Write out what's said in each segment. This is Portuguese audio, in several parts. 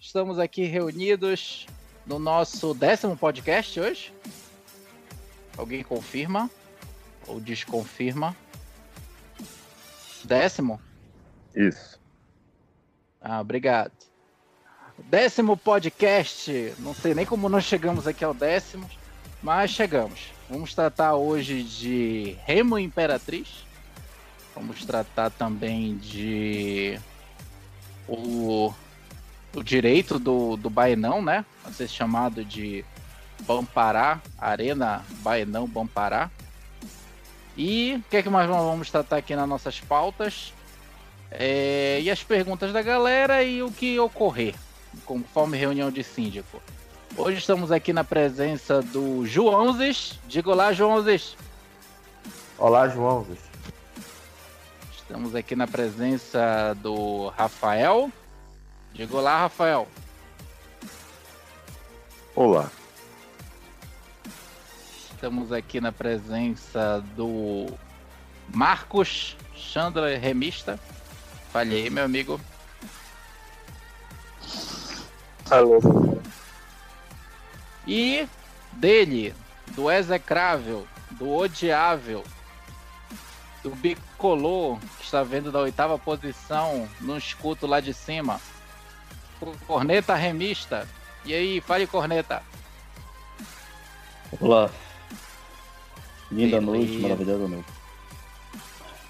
Estamos aqui reunidos no nosso décimo podcast hoje. Alguém confirma ou desconfirma? Décimo? Isso. Ah, obrigado. Décimo podcast. Não sei nem como nós chegamos aqui ao décimo, mas chegamos. Vamos tratar hoje de Remo Imperatriz. Vamos tratar também de o, o direito do, do Baenão, né? A ser chamado de Bampará, Arena Baenão Bampará. E o que é que mais vamos tratar aqui nas nossas pautas? É, e as perguntas da galera e o que ocorrer, conforme reunião de síndico. Hoje estamos aqui na presença do Joãozes. Diga olá, Joãozes. Olá, Joãozes. Estamos aqui na presença do Rafael. Diga olá, Rafael. Olá. Estamos aqui na presença do Marcos Chandler Remista. Falhei, meu amigo. Alô. E dele, do execrável, do odiável, do bicolor, que está vendo da oitava posição no escuto lá de cima. Corneta remista. E aí, fale, Corneta. Olá. Linda Beleza. noite, maravilhosa noite.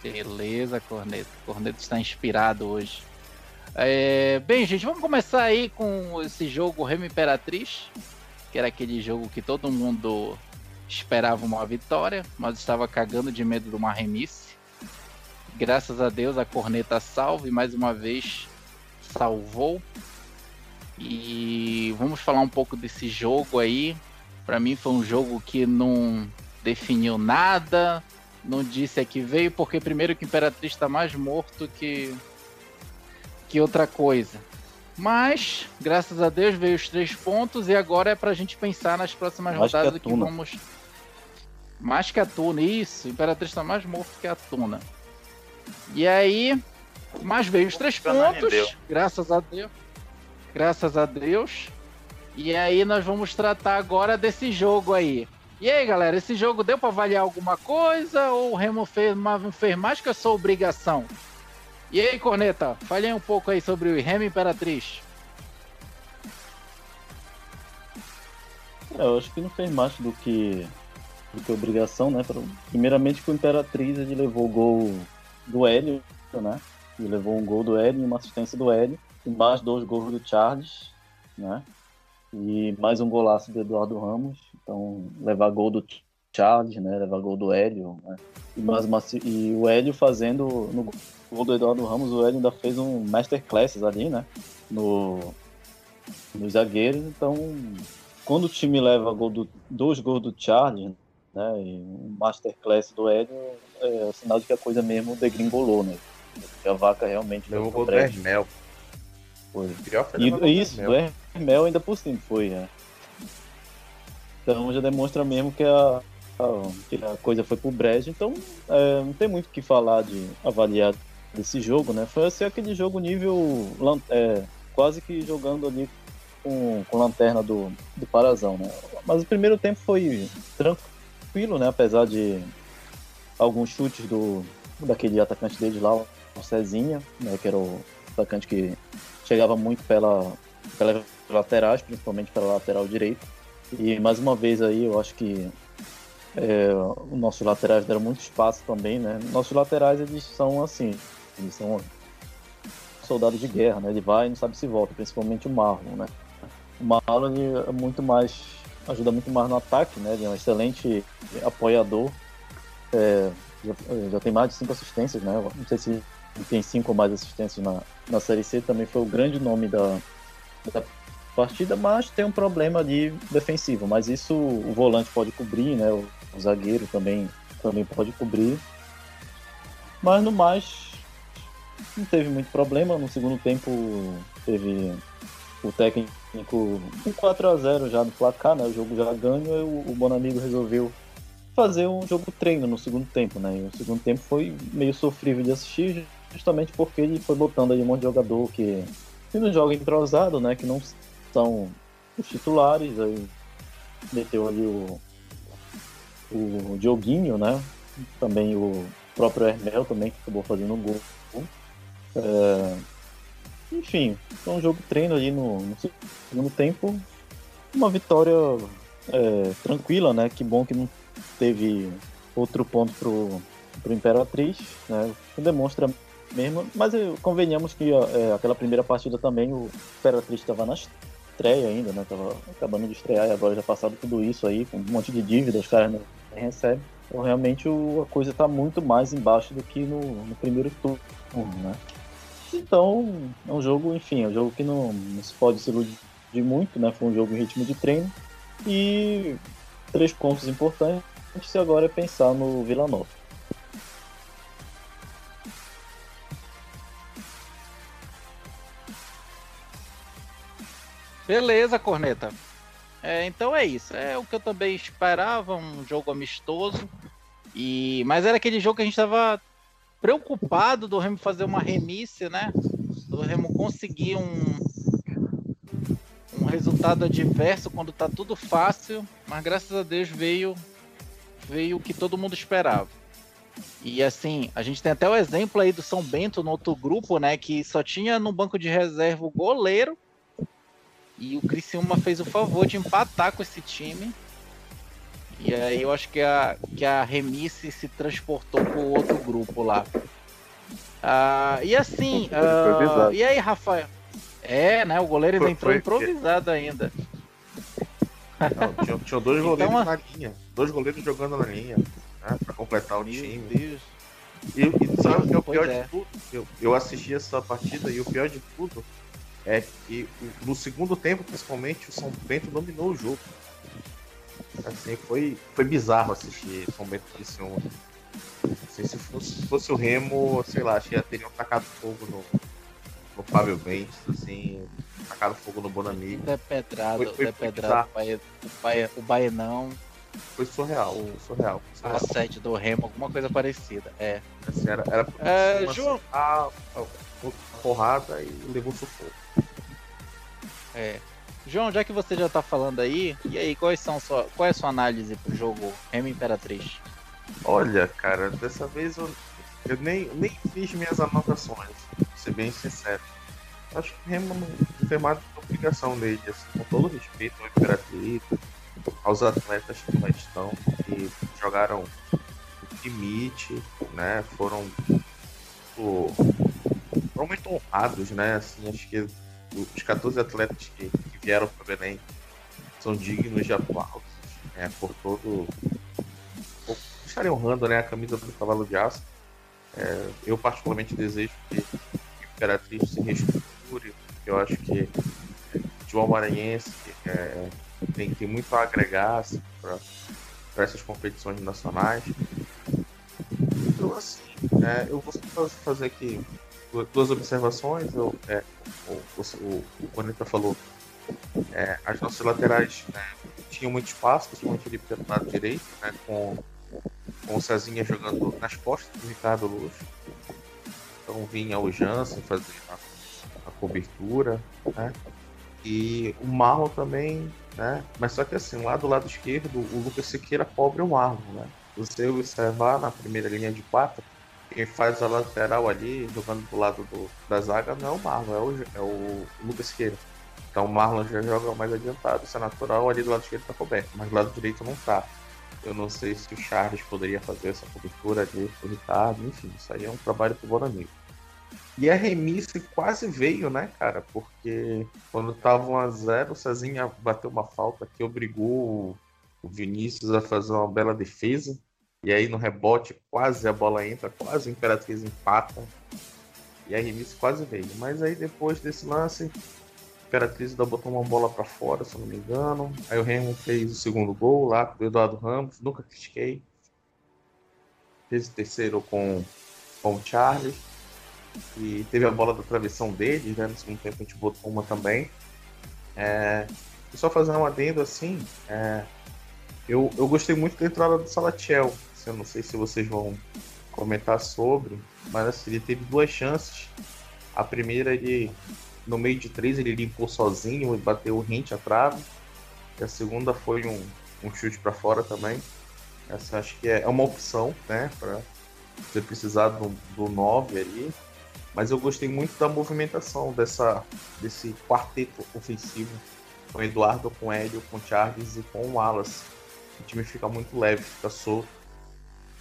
Beleza, Corneta. Corneta está inspirado hoje. É, bem, gente, vamos começar aí com esse jogo Remo Imperatriz que era aquele jogo que todo mundo esperava uma vitória, mas estava cagando de medo de uma remisse. Graças a Deus a corneta salve mais uma vez salvou. E vamos falar um pouco desse jogo aí. Para mim foi um jogo que não definiu nada, não disse a que veio, porque primeiro que o Imperatriz está mais morto que que outra coisa. Mas, graças a Deus, veio os três pontos e agora é pra gente pensar nas próximas mais rodadas que, que vamos. Mais que a Tuna, isso. O Imperatriz tá mais morto que a Tuna. E aí, mas veio os três pontos, graças a Deus. Graças a Deus. E aí nós vamos tratar agora desse jogo aí. E aí, galera, esse jogo deu para avaliar alguma coisa ou o Remo fez, fez mais que a sua obrigação? E aí, Corneta, falei um pouco aí sobre o Remo Imperatriz. É, eu acho que não fez mais do que, do que obrigação, né? Primeiramente que o Imperatriz ele levou o gol do Hélio, né? Ele levou um gol do Hélio e uma assistência do Hélio, mais dois gols do Charles, né? E mais um golaço do Eduardo Ramos. Então, levar gol do Charles, né? Levar gol do Hélio, né? E, mais uma, e o Hélio fazendo no gol do Eduardo Ramos, o Hélio ainda fez um masterclass ali, né? No, nos zagueiros. Então, quando o time leva gol do, dois gols do Charles, né? E um masterclass do Hélio, é, é sinal de que a coisa mesmo degringolou, né? Que a vaca realmente levou gol do Hermel. Foi. E, isso, do Hermel ainda por cima foi, né? Então já demonstra mesmo que a, que a coisa foi pro brejo, então é, não tem muito o que falar de avaliar desse jogo, né? Foi assim, aquele jogo nível é, quase que jogando ali com, com lanterna do, do Parazão, né? Mas o primeiro tempo foi tranquilo, né? Apesar de alguns chutes do daquele atacante dele lá, o Cezinha, né? Que era o atacante que chegava muito pela, pelas laterais, principalmente pela lateral direita. E mais uma vez aí, eu acho que é, os nossos laterais deram muito espaço também, né? Nossos laterais, eles são assim, eles são soldados de guerra, né? Ele vai e não sabe se volta, principalmente o Marlon, né? O Marlon é muito mais, ajuda muito mais no ataque, né? Ele é um excelente apoiador, é, já, já, tem mais de cinco assistências, né? Não sei se tem cinco ou mais assistências na, na Série C, também foi o grande nome da, da partida, mas tem um problema ali defensivo, mas isso o volante pode cobrir, né? O, o zagueiro também, também pode cobrir. Mas no mais, não teve muito problema. No segundo tempo teve o técnico um 4 a 0 já no placar, né? O jogo já ganho e o, o Bonamigo resolveu fazer um jogo treino no segundo tempo, né? E o segundo tempo foi meio sofrível de assistir, justamente porque ele foi botando aí um monte de jogador que e não joga entrosado, né? Que não são os titulares. Aí meteu ali o, o Dioguinho, né? Também o próprio Hermel também, que acabou fazendo um gol. É... Enfim, foi um jogo treino ali no, no segundo tempo. Uma vitória é, tranquila, né? Que bom que não teve outro ponto pro, pro Imperatriz, né? Que demonstra mesmo. Mas convenhamos que é, aquela primeira partida também o Imperatriz estava na estreia ainda, né? Tava acabando de estrear e agora já passado tudo isso aí, com um monte de dívidas, os caras não recebem. Então realmente o, a coisa está muito mais embaixo do que no, no primeiro turno, né? Então, é um jogo, enfim, é um jogo que não, não se pode se iludir muito, né? Foi um jogo em ritmo de treino. E três pontos importantes agora é pensar no Vila Nova. Beleza, Corneta. É, então é isso. É o que eu também esperava, um jogo amistoso. E mas era aquele jogo que a gente estava preocupado do Remo fazer uma remisse, né? Do Remo conseguir um, um resultado adverso quando tá tudo fácil, mas graças a Deus veio veio o que todo mundo esperava. E assim, a gente tem até o exemplo aí do São Bento no outro grupo, né, que só tinha no banco de reserva o goleiro. E o Criciúma fez o favor de empatar com esse time. E aí eu acho que a, que a Remice se transportou para o outro grupo lá. Ah, e assim, ah, e aí, Rafael? É, né? O goleiro ainda entrou improvisado ainda. Não, tinha, tinha dois então, goleiros na linha. Dois goleiros jogando na linha. Né, pra completar o time. Deus. E, e sabe o que é o pior é. de tudo? Eu, eu assisti essa partida e o pior de tudo é que no segundo tempo, principalmente, o São Bento dominou o jogo. Assim, foi, foi bizarro assistir São Bento Criciúma. Assim, se fosse, fosse o Remo, sei lá, acho que já teriam tacado fogo no, no Fábio Bentes, assim, tacado fogo no Bonami. Depedrado, foi, foi, foi o, Baia, o Baianão. Foi surreal, foi surreal. Foi surreal. A sede do Remo, alguma coisa parecida, é. Assim, era, era é, João... a, a, a porrada e levou sufoco. É. João, já que você já tá falando aí, e aí, quais são sua, qual é a sua análise pro jogo Remo Imperatriz? Olha, cara, dessa vez eu, eu nem, nem fiz minhas anotações, pra ser bem sincero. Acho que o Remo não tem mais obrigação dele, assim, com todo respeito ao Imperatriz, aos atletas que lá estão, que jogaram limite, né? Foram, foram muito honrados, né? Assim, acho que os 14 atletas que, que vieram para Belém são dignos de aplausos né, por todo. Por estarem honrando né, a camisa do cavalo de aço. É, eu, particularmente, desejo que, o Imperatriz se reestruture. Eu acho que o futebol maranhense é, tem, tem muito a agregar assim, para essas competições nacionais. Então, assim, é, eu vou fazer aqui duas observações. Eu, é, o, o, o Bonita falou, é, as nossas laterais né, tinham muito espaço, principalmente ali pelo lado direito, né, com, com o Cezinha jogando nas costas do Ricardo Luz. Então vinha o Jansen fazer a, a cobertura, né? E o Marlon também, né? Mas só que assim, lá do lado esquerdo, o Lucas Siqueira cobre o Marlon, né? Você observar na primeira linha de quatro, quem faz a lateral ali, jogando do lado do, da zaga, não é o Marlon, é o, é o Lucas Siqueira. Então o Marlon já joga mais adiantado. Isso é natural, ali do lado esquerdo tá coberto, mas do lado direito não tá. Eu não sei se o Charles poderia fazer essa cobertura ali pro Ricardo, enfim, isso aí é um trabalho pro Bonamigo. E a remisse quase veio, né, cara? Porque quando tava 1x0, o Cezinha bateu uma falta que obrigou o Vinícius a fazer uma bela defesa. E aí no rebote, quase a bola entra, quase a Imperatriz empata. E a remisse quase veio. Mas aí depois desse lance, a Imperatriz ainda botou uma bola para fora, se eu não me engano. Aí o Remo fez o segundo gol lá com o Eduardo Ramos, nunca critiquei. Fez o terceiro com, com o Charles. E teve a bola da travessão deles, né? No segundo tempo a gente botou uma também. É, e só fazer um adendo assim, é, eu, eu gostei muito da entrada do Salatiel. Eu não sei se vocês vão comentar sobre, mas assim, ele teve duas chances. A primeira ele no meio de três ele limpou sozinho e bateu o rente à trave. E a segunda foi um, um chute para fora também. Essa acho que é, é uma opção, né? Para você precisar do, do 9 ali. Mas eu gostei muito da movimentação dessa, desse quarteto ofensivo. Com Eduardo, com Hélio, com Charles e com Wallace. O time fica muito leve, fica solto.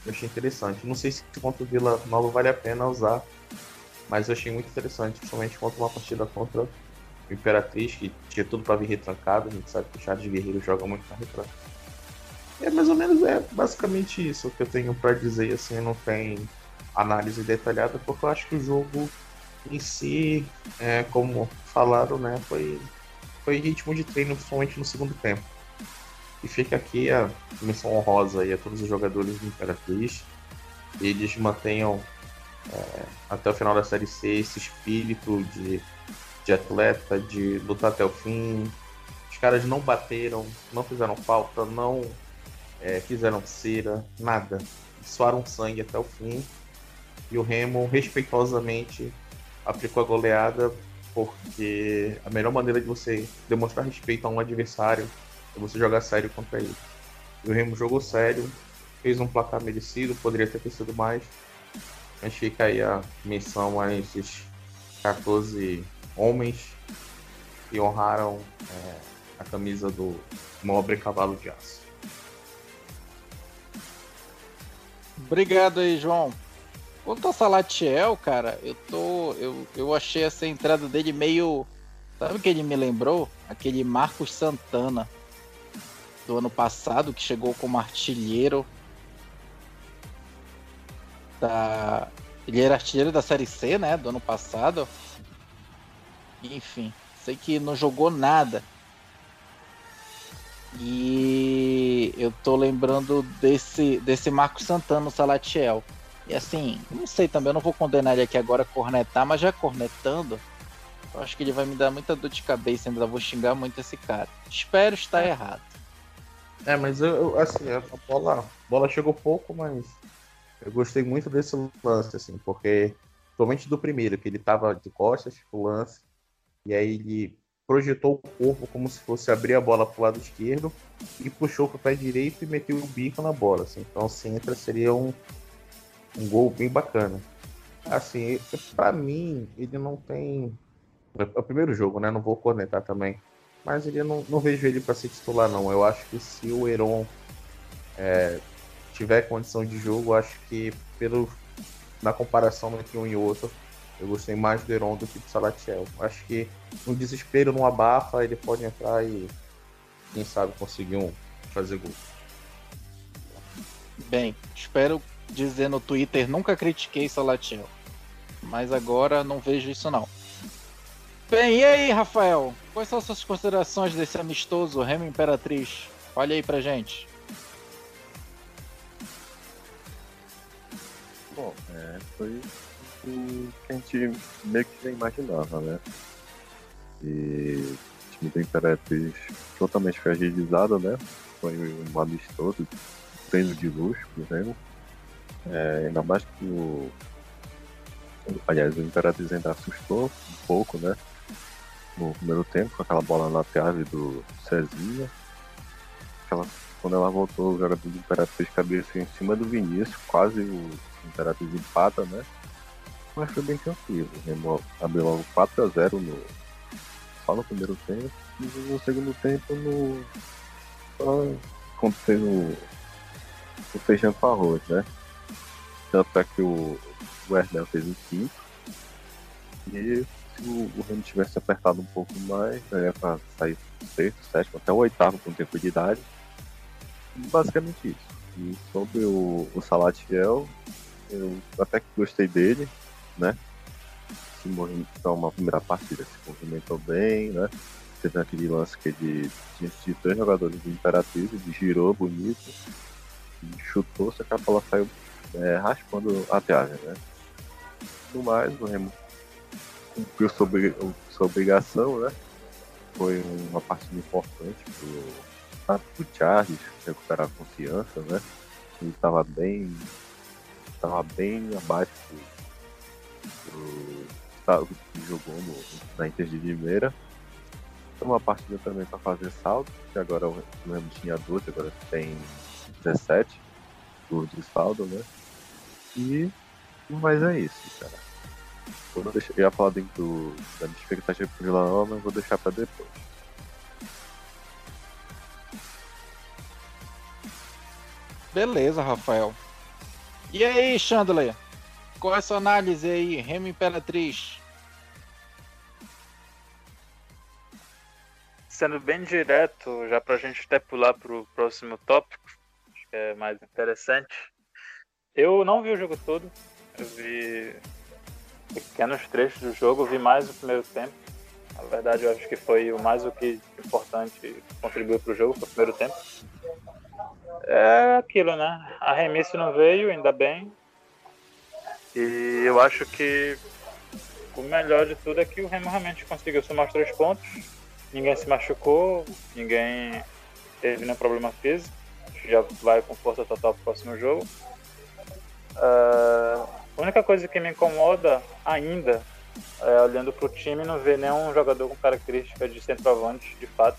Eu achei interessante. Não sei se contra o Vila Nova vale a pena usar, mas eu achei muito interessante, principalmente contra uma partida contra o Imperatriz, que tinha tudo para vir retrancado. A gente sabe que o Charles Guerreiro joga muito na retranca. É mais ou menos é basicamente isso que eu tenho para dizer. Assim, não tem análise detalhada, porque eu acho que o jogo em si, é, como falaram, né, foi, foi ritmo de treino, principalmente no segundo tempo. E fica aqui a missão honrosa aí a todos os jogadores do Imperatriz. Eles mantenham é, até o final da Série C esse espírito de, de atleta, de lutar até o fim. Os caras não bateram, não fizeram falta, não é, fizeram cera, nada. Suaram sangue até o fim. E o Remo, respeitosamente, aplicou a goleada, porque a melhor maneira de você demonstrar respeito a um adversário é você jogar sério contra ele. E o Remo jogou sério, fez um placar merecido, poderia ter sido mais. Mas fica aí a menção a esses 14 homens que honraram é, a camisa do nobre cavalo de aço. Obrigado aí, João. Quanto ao Salatiel, cara, eu tô. Eu, eu achei essa entrada dele meio. Sabe o que ele me lembrou? Aquele Marcos Santana do ano passado, que chegou como artilheiro da. Ele era artilheiro da Série C, né? Do ano passado. Enfim, sei que não jogou nada. E eu tô lembrando desse, desse Marco Santana no Salatiel. E assim, não sei também, eu não vou condenar ele aqui agora cornetar, mas já cornetando, eu acho que ele vai me dar muita dor de cabeça, ainda vou xingar muito esse cara. Espero estar errado. É, mas eu, assim, a bola, a bola chegou pouco, mas eu gostei muito desse lance, assim, porque, somente do primeiro, que ele tava de costas pro lance, e aí ele projetou o corpo como se fosse abrir a bola pro lado esquerdo e puxou pro pé direito e meteu o bico na bola. Assim. Então, se entra, seria um, um gol bem bacana. Assim, para mim, ele não tem. É o primeiro jogo, né? Não vou cornetar também. Mas ele não, não vejo ele para ser titular, não. Eu acho que se o Heron é, tiver condição de jogo, acho que pelo na comparação entre um e outro, eu gostei mais do Heron do que do Salatiel. Acho que no desespero, no abafa, ele pode entrar e quem sabe conseguir um fazer gol. Bem, espero dizer no Twitter, nunca critiquei Salatiel. Mas agora não vejo isso não. Bem, e aí, Rafael? Quais são as suas considerações desse amistoso Remo Imperatriz? Olha aí pra gente. Bom, é, foi o que a gente meio que já imaginava, né? E o time do Imperatriz totalmente fragilizado, né? Foi um amistoso, treino de luxo, por exemplo. É, ainda mais que o. Aliás, o Imperatriz ainda assustou um pouco, né? No primeiro tempo, com aquela bola na trave do Cezinha. Aquela, quando ela voltou, o jogador do Imperatriz cabeça em cima do Vinícius, quase o Imperatriz empata, né? mas foi bem tranquilo. Remo abriu logo 4x0 no, só no primeiro tempo e no segundo tempo no. Só acontecendo o feijão com arroz, né? Tanto é que o, o fez o quinto. E o, o Remo tivesse apertado um pouco mais, daria pra sair sexto, sétimo, até o oitavo com tranquilidade. Basicamente isso. E sobre o, o Salatiel, eu até que gostei dele né? Se movimentou uma primeira partida, se movimentou bem, né? Teve aquele lance que ele tinha de três jogadores de Imperatriz, ele girou bonito, chutou, só que a bola saiu é, raspando a trave, né? No mais, o Remo cumpriu sua, sua obrigação, né? Foi uma partida importante pro, pro Charles recuperar a confiança, né? Ele estava bem, estava bem abaixo do, tá, que jogou no, na Inter de Limeira. Uma partida também para fazer saldo, que agora o Remo tinha 12, agora tem 17 gols de saldo, né? E mas é isso, cara. Vou deixar, eu ia falar dentro da minha expectativa pro Vila Nova, mas vou deixar para depois. Beleza, Rafael. E aí, Chandler? Qual é a sua análise aí, Remo Imperatriz? Sendo bem direto, já para a gente até pular para o próximo tópico, acho que é mais interessante. Eu não vi o jogo todo, eu vi pequenos trechos do jogo, vi mais o primeiro tempo. Na verdade, eu acho que foi o mais o que importante contribuiu para o jogo, foi o primeiro tempo. É aquilo, né? A remissa não veio, ainda bem. E eu acho que o melhor de tudo é que o Remo realmente conseguiu somar os três pontos. Ninguém se machucou, ninguém teve nenhum problema físico. Já vai com força total pro próximo jogo. Uh, a única coisa que me incomoda ainda é olhando pro time não ver nenhum jogador com características de centroavante de fato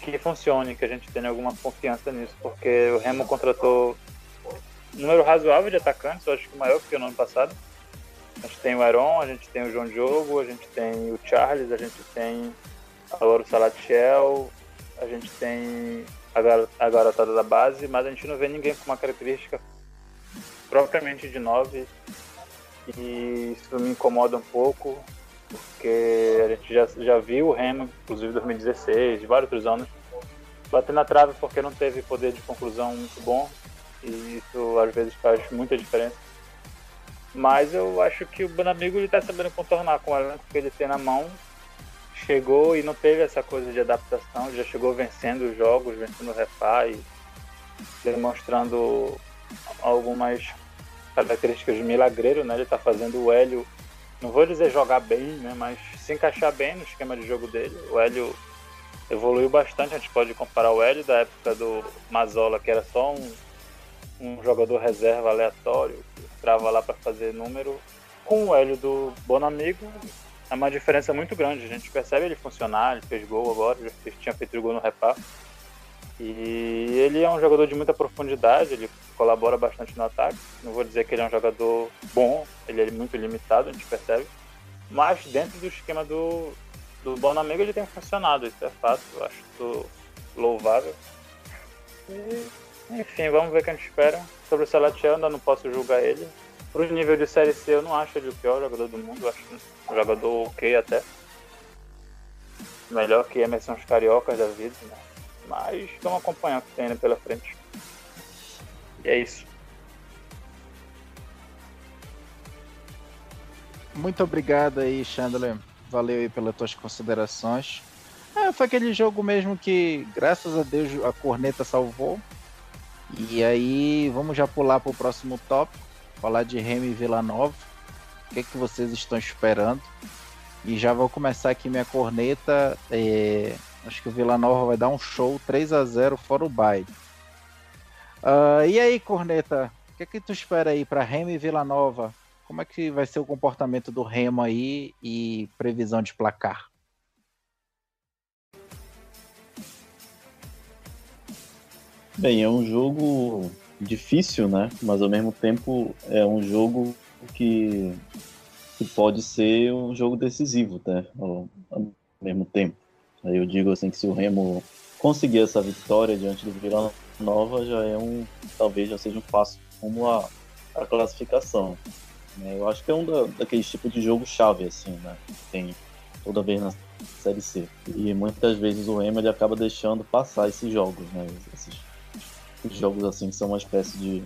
que funcione, que a gente tenha alguma confiança nisso, porque o Remo contratou um número razoável de atacantes, eu acho que maior que o ano passado. A gente tem o Aaron, a gente tem o João Diogo, a gente tem o Charles, a gente tem agora o Salatiel, a gente tem a garotada da base, mas a gente não vê ninguém com uma característica propriamente de 9 e isso me incomoda um pouco porque a gente já, já viu o Remo, inclusive em 2016, de vários outros anos, bater na trave porque não teve poder de conclusão muito bom e isso às vezes faz muita diferença. Mas eu acho que o Banamigo está sabendo contornar com o elenco que ele tem na mão. Chegou e não teve essa coisa de adaptação, já chegou vencendo os jogos, vencendo o Refá demonstrando algumas características de milagreiro, né? Ele está fazendo o Hélio não vou dizer jogar bem, né, mas se encaixar bem no esquema de jogo dele. O Hélio evoluiu bastante, a gente pode comparar o Hélio da época do Mazola, que era só um, um jogador reserva aleatório, que entrava lá para fazer número, com o Hélio do Bonamigo. É uma diferença muito grande, a gente percebe ele funcionar, ele fez gol agora, já tinha feito gol no repá. E ele é um jogador de muita profundidade, ele colabora bastante no ataque. Não vou dizer que ele é um jogador bom, ele é muito limitado, a gente percebe. Mas dentro do esquema do, do Bonamigo ele tem funcionado, isso é fato, eu acho louvável. E, enfim, vamos ver o que a gente espera. Sobre o Salatiel, ainda não posso julgar ele. Pro nível de Série C, eu não acho ele o pior jogador do mundo, eu acho um jogador ok até. Melhor que Emerson os Cariocas da vida, né? Mas vamos acompanhar o que tem pela frente. E é isso. Muito obrigado aí, Chandler. Valeu aí pelas tuas considerações. É, foi aquele jogo mesmo que, graças a Deus, a corneta salvou. E aí, vamos já pular para o próximo tópico, falar de Remy Vila Nova. O que, é que vocês estão esperando? E já vou começar aqui minha corneta. É... Acho que o Vila Nova vai dar um show 3 a 0 fora o baile. Uh, e aí, Corneta, o que, é que tu espera aí para Remo e Vila Nova? Como é que vai ser o comportamento do Remo aí e previsão de placar? Bem, é um jogo difícil, né? Mas ao mesmo tempo é um jogo que, que pode ser um jogo decisivo, né? Ao, ao mesmo tempo. Eu digo assim que se o Remo conseguir essa vitória diante do Vila Nova já é um, talvez já seja um passo a, a classificação. Né? Eu acho que é um da, daqueles tipos de jogo chave assim, né? Tem toda vez na Série C. E muitas vezes o Remo ele acaba deixando passar esses jogos, né? Esses, jogos assim são uma espécie de,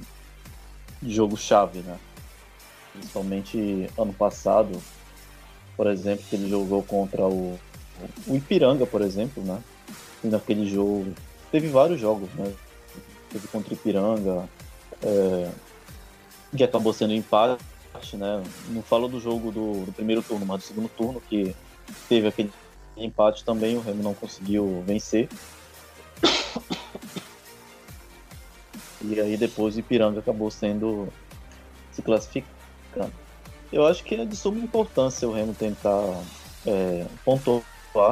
de jogo chave, né? Principalmente ano passado, por exemplo, que ele jogou contra o o Ipiranga, por exemplo, né? Naquele jogo. Teve vários jogos, né? Teve contra o Ipiranga, é, que acabou sendo empate, né? Não falo do jogo do, do, primeiro turno, mas do segundo turno, que teve aquele empate também, o Remo não conseguiu vencer. E aí depois o Ipiranga acabou sendo se classificando. Eu acho que é de suma importância o Remo tentar é, pontuar,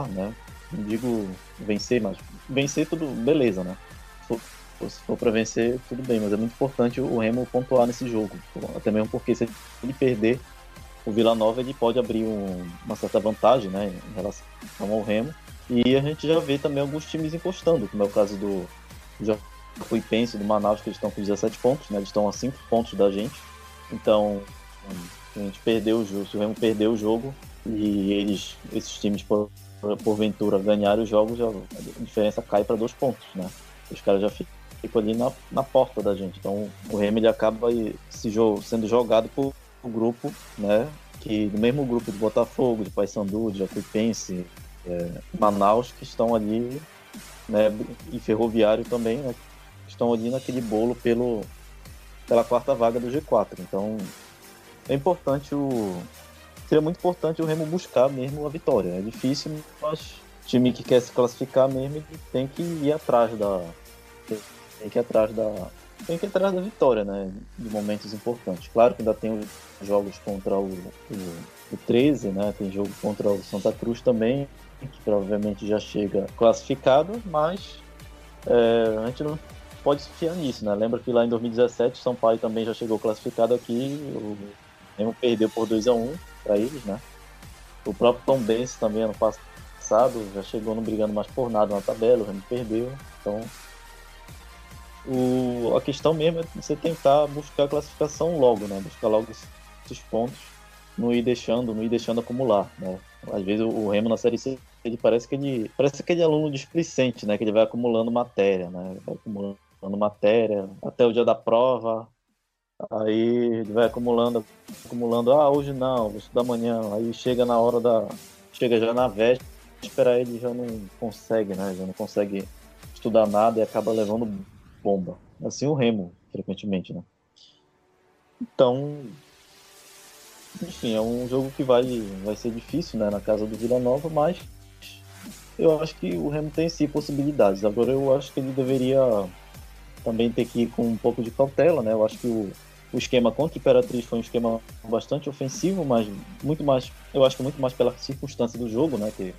né? Não digo vencer, mas vencer tudo, beleza, né? Se for para vencer, tudo bem, mas é muito importante o Remo pontuar nesse jogo. Até mesmo porque se ele perder, o Vila Nova ele pode abrir um, uma certa vantagem né, em relação ao Remo. E a gente já vê também alguns times encostando, como é o caso do Jacuipense do Manaus, que eles estão com 17 pontos, né, eles estão a 5 pontos da gente. Então, a gente perdeu o jogo, se o Remo perdeu o jogo e eles, esses times porventura ganharem os jogos, a diferença cai para dois pontos, né? Os caras já ficam ali na, na porta da gente. Então o Remo ele acaba se, sendo jogado por um grupo, né? Que no mesmo grupo de Botafogo, de Paysandu, de Jacuipense, é, Manaus, que estão ali, né? E Ferroviário também, né? Estão ali naquele bolo pelo, pela quarta vaga do G4. Então é importante o. Seria muito importante o Remo buscar mesmo a vitória. É difícil, mas o time que quer se classificar mesmo tem que ir atrás da. Tem que ir atrás da. Tem que ir atrás da vitória, né? De momentos importantes. Claro que ainda tem os jogos contra o, o, o 13, né? Tem jogo contra o Santa Cruz também, que provavelmente já chega classificado, mas é, a gente não pode se fiar nisso, né? Lembra que lá em 2017 São Paulo também já chegou classificado aqui, o Remo perdeu por 2 a 1 para eles, né? O próprio Tom Benz também ano passado já chegou não brigando mais por nada na tabela, o Remo perdeu. Então, o, a questão mesmo é você tentar buscar a classificação logo, né? Buscar logo esses pontos, não ir deixando, não ir deixando acumular, né? Às vezes o, Remo na série C ele parece que ele parece aquele aluno displicente, né? Que ele vai acumulando matéria, né? Vai acumulando matéria até o dia da prova, Aí ele vai acumulando, acumulando, ah, hoje não, vou estudar amanhã. Aí chega na hora da. Chega já na véspera, ele já não consegue, né? Já não consegue estudar nada e acaba levando bomba. Assim o Remo, frequentemente, né? Então. Enfim, é um jogo que vai, vai ser difícil, né? Na casa do Vila Nova, mas eu acho que o Remo tem sim possibilidades. Agora eu acho que ele deveria também ter que ir com um pouco de cautela, né? Eu acho que o, o esquema contra o Imperatriz foi um esquema bastante ofensivo, mas muito mais, eu acho que muito mais pela circunstância do jogo, né? Que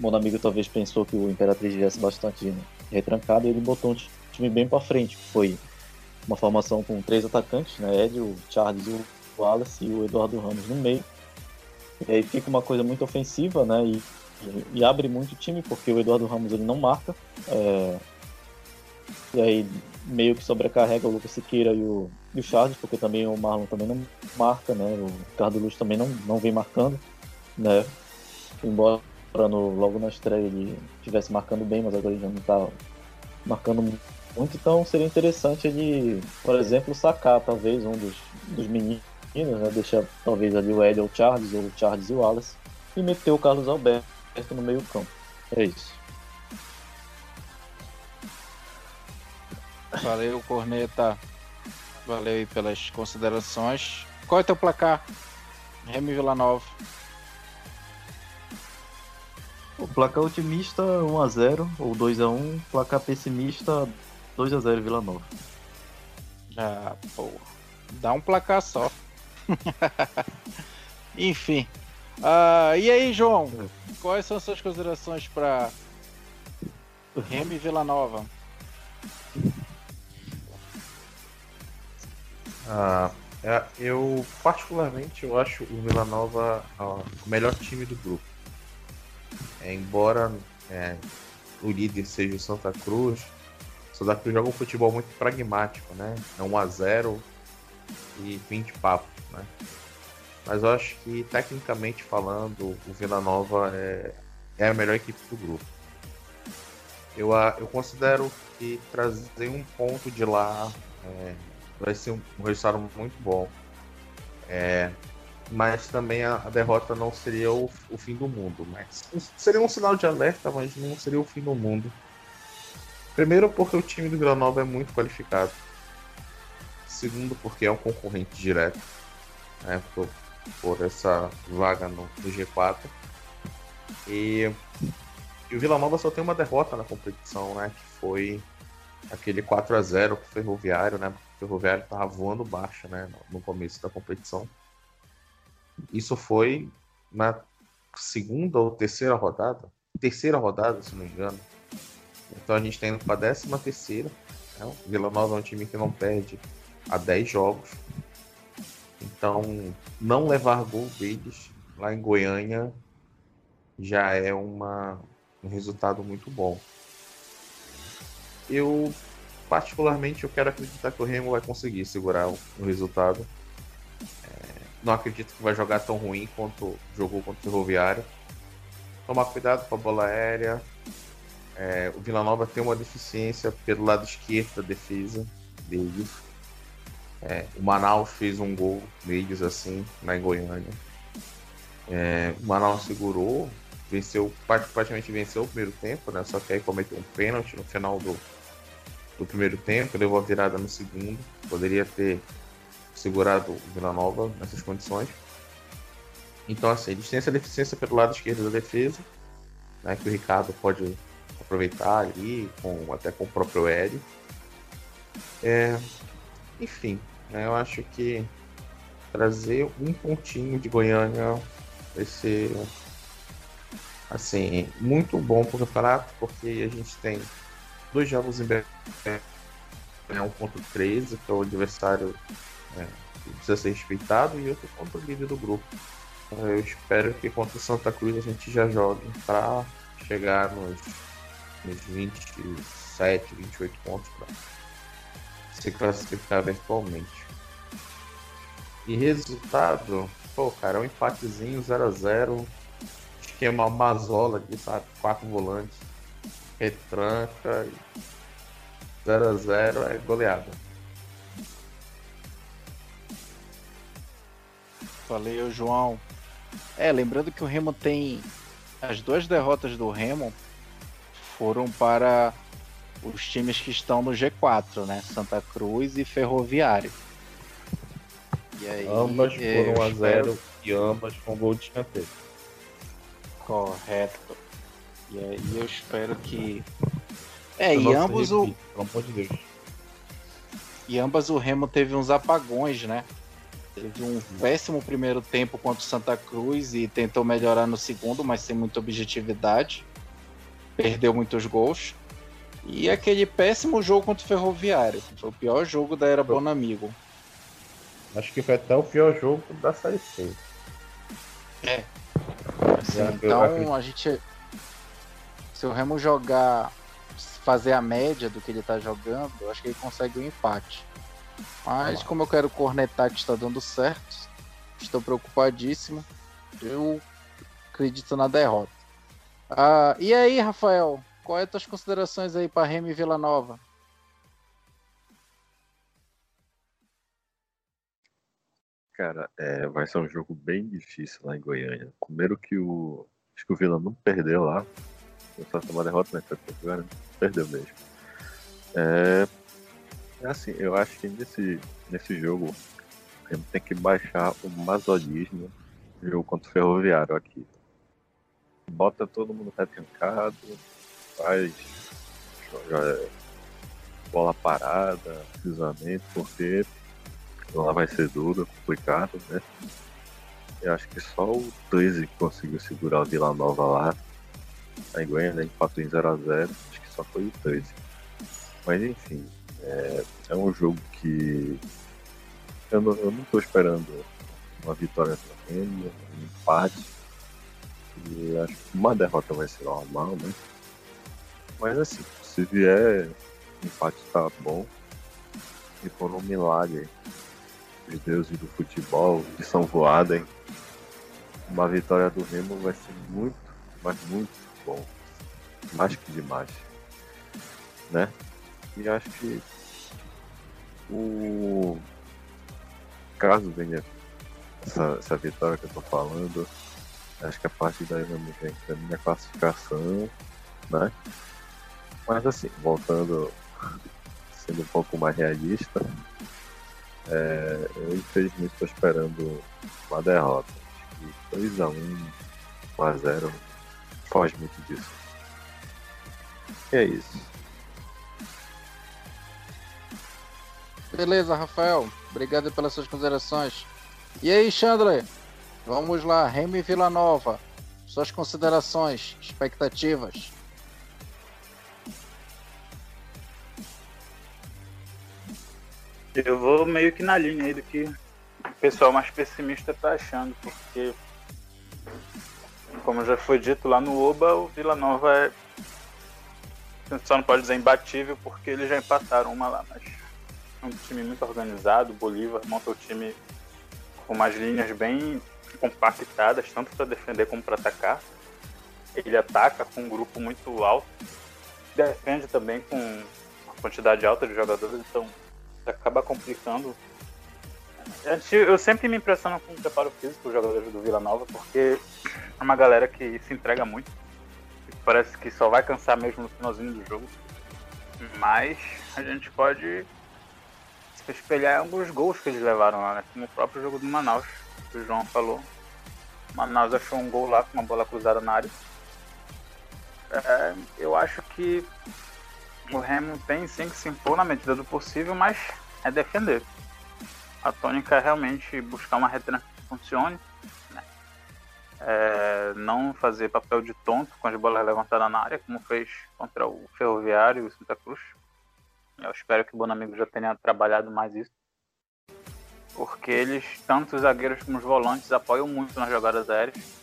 o amigo talvez pensou que o Imperatriz viesse bastante retrancado e ele botou um time bem para frente. Foi uma formação com três atacantes, né? Ed, o Charles, o Wallace e o Eduardo Ramos no meio. E aí fica uma coisa muito ofensiva, né? E, e, e abre muito o time, porque o Eduardo Ramos ele não marca. É... E aí meio que sobrecarrega o Lucas Siqueira e o, e o Charles, porque também o Marlon também não marca, né? O Ricardo Luz também não, não vem marcando, né? Embora no, logo na estreia ele estivesse marcando bem, mas agora ele já não está marcando muito, então seria interessante ele, por exemplo, sacar talvez um dos, dos meninos, né? Deixar talvez ali o Ed ou o Charles, ou o Charles e o Wallace, e meter o Carlos Alberto no meio campo. É isso. Valeu, Corneta. Valeu aí pelas considerações. Qual é o teu placar? Remy Vila Nova. O placar otimista 1x0 ou 2x1. Placar pessimista 2x0 Vila Nova. Ah, porra. Dá um placar só. Enfim. Uh, e aí, João? Quais são as suas considerações para Remy Vila Nova? Ah, é, eu particularmente eu acho o Vila Nova o melhor time do grupo. É, embora é, o líder seja o Santa Cruz, o Santa Cruz joga um futebol muito pragmático, né? É 1 a 0 e 20 papos, né? Mas eu acho que tecnicamente falando, o Vila Nova é, é a melhor equipe do grupo. Eu, eu considero que trazer um ponto de lá é, vai ser um, resultado muito bom. É, mas também a, a, derrota não seria o, o, fim do mundo. Mas seria um sinal de alerta, mas não seria o fim do mundo. Primeiro, porque o time do Granova é muito qualificado. Segundo, porque é um concorrente direto né, por, por essa vaga no, no G4. E, e o Vila Nova só tem uma derrota na competição, né? Que foi aquele 4 a 0 pro Ferroviário, né? O Ferroviário tava voando baixo, né? No começo da competição. Isso foi na segunda ou terceira rodada. Terceira rodada, se não me engano. Então a gente está indo para a décima terceira. Né? O Vila Nova é um time que não perde há 10 jogos. Então, não levar gol deles lá em Goiânia já é uma, um resultado muito bom. Eu, particularmente, eu quero acreditar que o Remo vai conseguir segurar o, o resultado. É, não acredito que vai jogar tão ruim quanto jogou contra o Ferroviário. Tomar cuidado com a bola aérea. É, o Vila Nova tem uma deficiência pelo lado esquerdo da defesa deles. É, o Manaus fez um gol deles assim, em Goiânia. É, o Manaus segurou, venceu, praticamente venceu o primeiro tempo, né? Só que aí cometeu um pênalti no final do, do primeiro tempo, levou a virada no segundo. Poderia ter segurado o Vila Nova nessas condições. Então, assim, eles têm essa deficiência pelo lado esquerdo da defesa, né, que o Ricardo pode aproveitar ali, com, até com o próprio Hélio. É, enfim, né, eu acho que trazer um pontinho de Goiânia vai ser assim, muito bom para o campeonato, porque a gente tem dois jogos em breve, né, um contra o 13, que é o adversário é, que precisa ser respeitado, e outro contra o líder do grupo. Então, eu espero que contra o Santa Cruz a gente já jogue para chegar nos, nos 27, 28 pontos para se classificar virtualmente. E resultado, pô, cara, um empatezinho 0x0 esquema Mazola aqui, sabe? Quatro volantes, retranca, 0x0 é goleada. Valeu, João. É, lembrando que o Remo tem. As duas derrotas do Remo foram para os times que estão no G4, né? Santa Cruz e Ferroviário. E aí, ambas foram a zero e ambas com gol de escanteio. Correto. E aí eu espero que. É, e ambos o. Pelo amor de Deus. E ambas o Remo teve uns apagões, né? Teve um péssimo primeiro tempo contra o Santa Cruz e tentou melhorar no segundo, mas sem muita objetividade. Perdeu muitos gols. E aquele péssimo jogo contra o Ferroviário. Foi o pior jogo da era Bonamigo. Acho que foi até o pior jogo da Série C. É, Assim, então a gente. Se o Remo jogar. Fazer a média do que ele tá jogando, eu acho que ele consegue um empate. Mas como eu quero cornetar que está dando certo, estou preocupadíssimo. Eu acredito na derrota. Ah, e aí, Rafael, quais é as tuas considerações aí para Remo e Vila Nova? Cara, é, vai ser um jogo bem difícil lá em Goiânia. Primeiro que o. Acho que o Vila não perdeu lá. Só uma derrota, né? Agora perdeu mesmo. É, é assim, eu acho que nesse, nesse jogo a gente tem que baixar o masolismo do jogo contra o Ferroviário aqui. Bota todo mundo retrancado, faz bola parada, cruzamento, porque lá vai ser duro, complicado, né? Eu acho que só o 13 conseguiu segurar o Vila Nova lá. A Goiânia né, empatou em 0x0, acho que só foi o 13. Mas enfim, é, é um jogo que eu não, eu não tô esperando uma vitória tremenda, um empate. E acho que uma derrota vai ser normal, né? Mas assim, se vier empate tá bom. E for um milagre os deuses do futebol, de São Voada, uma vitória do Remo vai ser muito, mas muito bom. Mais que demais. Né? E acho que o caso venha essa, essa vitória que eu tô falando, acho que a partir daí vamos ver a minha classificação, né? Mas assim, voltando, sendo um pouco mais realista, é, eu infelizmente estou esperando uma derrota. Acho que 2x1, 1x0, foge muito disso. E é isso. Beleza, Rafael. Obrigado pelas suas considerações. E aí, Chandler? Vamos lá, Remy Vila Nova. Suas considerações, expectativas. Eu vou meio que na linha aí do que o pessoal mais pessimista tá achando, porque como já foi dito lá no Oba, o Vila Nova é. Só não pode dizer imbatível porque eles já empataram uma lá, mas é um time muito organizado. O Bolívar monta o time com umas linhas bem compactadas, tanto para defender como para atacar. Ele ataca com um grupo muito alto, defende também com uma quantidade alta de jogadores, então acaba complicando. Eu sempre me impressiono com o preparo físico dos jogadores do Vila Nova, porque é uma galera que se entrega muito. Parece que só vai cansar mesmo no finalzinho do jogo. Mas a gente pode se espelhar alguns gols que eles levaram lá, né? Como o próprio jogo do Manaus, que o João falou. O Manaus achou um gol lá com uma bola cruzada na área. É, eu acho que o Remo tem sim que se impor na medida do possível, mas é defender. A tônica é realmente buscar uma retenção que funcione, né? é, não fazer papel de tonto com as bolas levantadas na área, como fez contra o Ferroviário e o Santa Cruz. Eu espero que o Bonamigo já tenha trabalhado mais isso. Porque eles, tanto os zagueiros como os volantes, apoiam muito nas jogadas aéreas.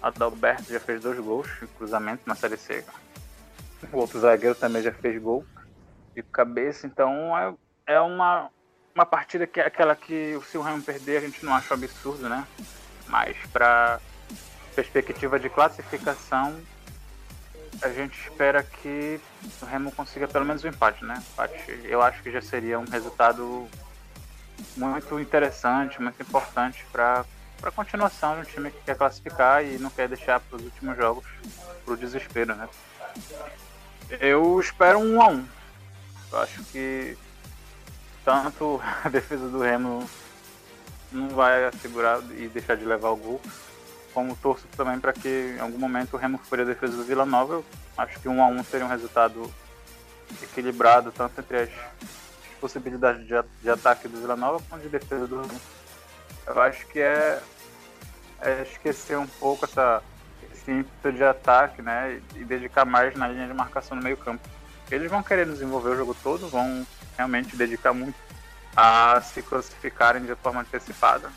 Adalberto já fez dois gols em cruzamento na Série C. O outro zagueiro também já fez gol de cabeça, então é, é uma, uma partida que é aquela que se o Remo perder a gente não acha absurdo, né? Mas para perspectiva de classificação, a gente espera que o Remo consiga pelo menos um empate, né? Empate, eu acho que já seria um resultado muito interessante, muito importante para a continuação de um time que quer classificar e não quer deixar para os últimos jogos para o desespero, né? Eu espero um a um. Eu acho que tanto a defesa do Remo não vai assegurar e deixar de levar o gol, como torço também para que em algum momento o Remo for a defesa do Vila Nova. Eu acho que um a um seria um resultado equilibrado tanto entre as possibilidades de, de ataque do Vila Nova quanto de defesa do Remo. Eu acho que é, é esquecer um pouco essa esse ímpeto de ataque, né? E dedicar mais na linha de marcação no meio campo. Eles vão querer desenvolver o jogo todo, vão realmente dedicar muito a se classificarem de forma antecipada.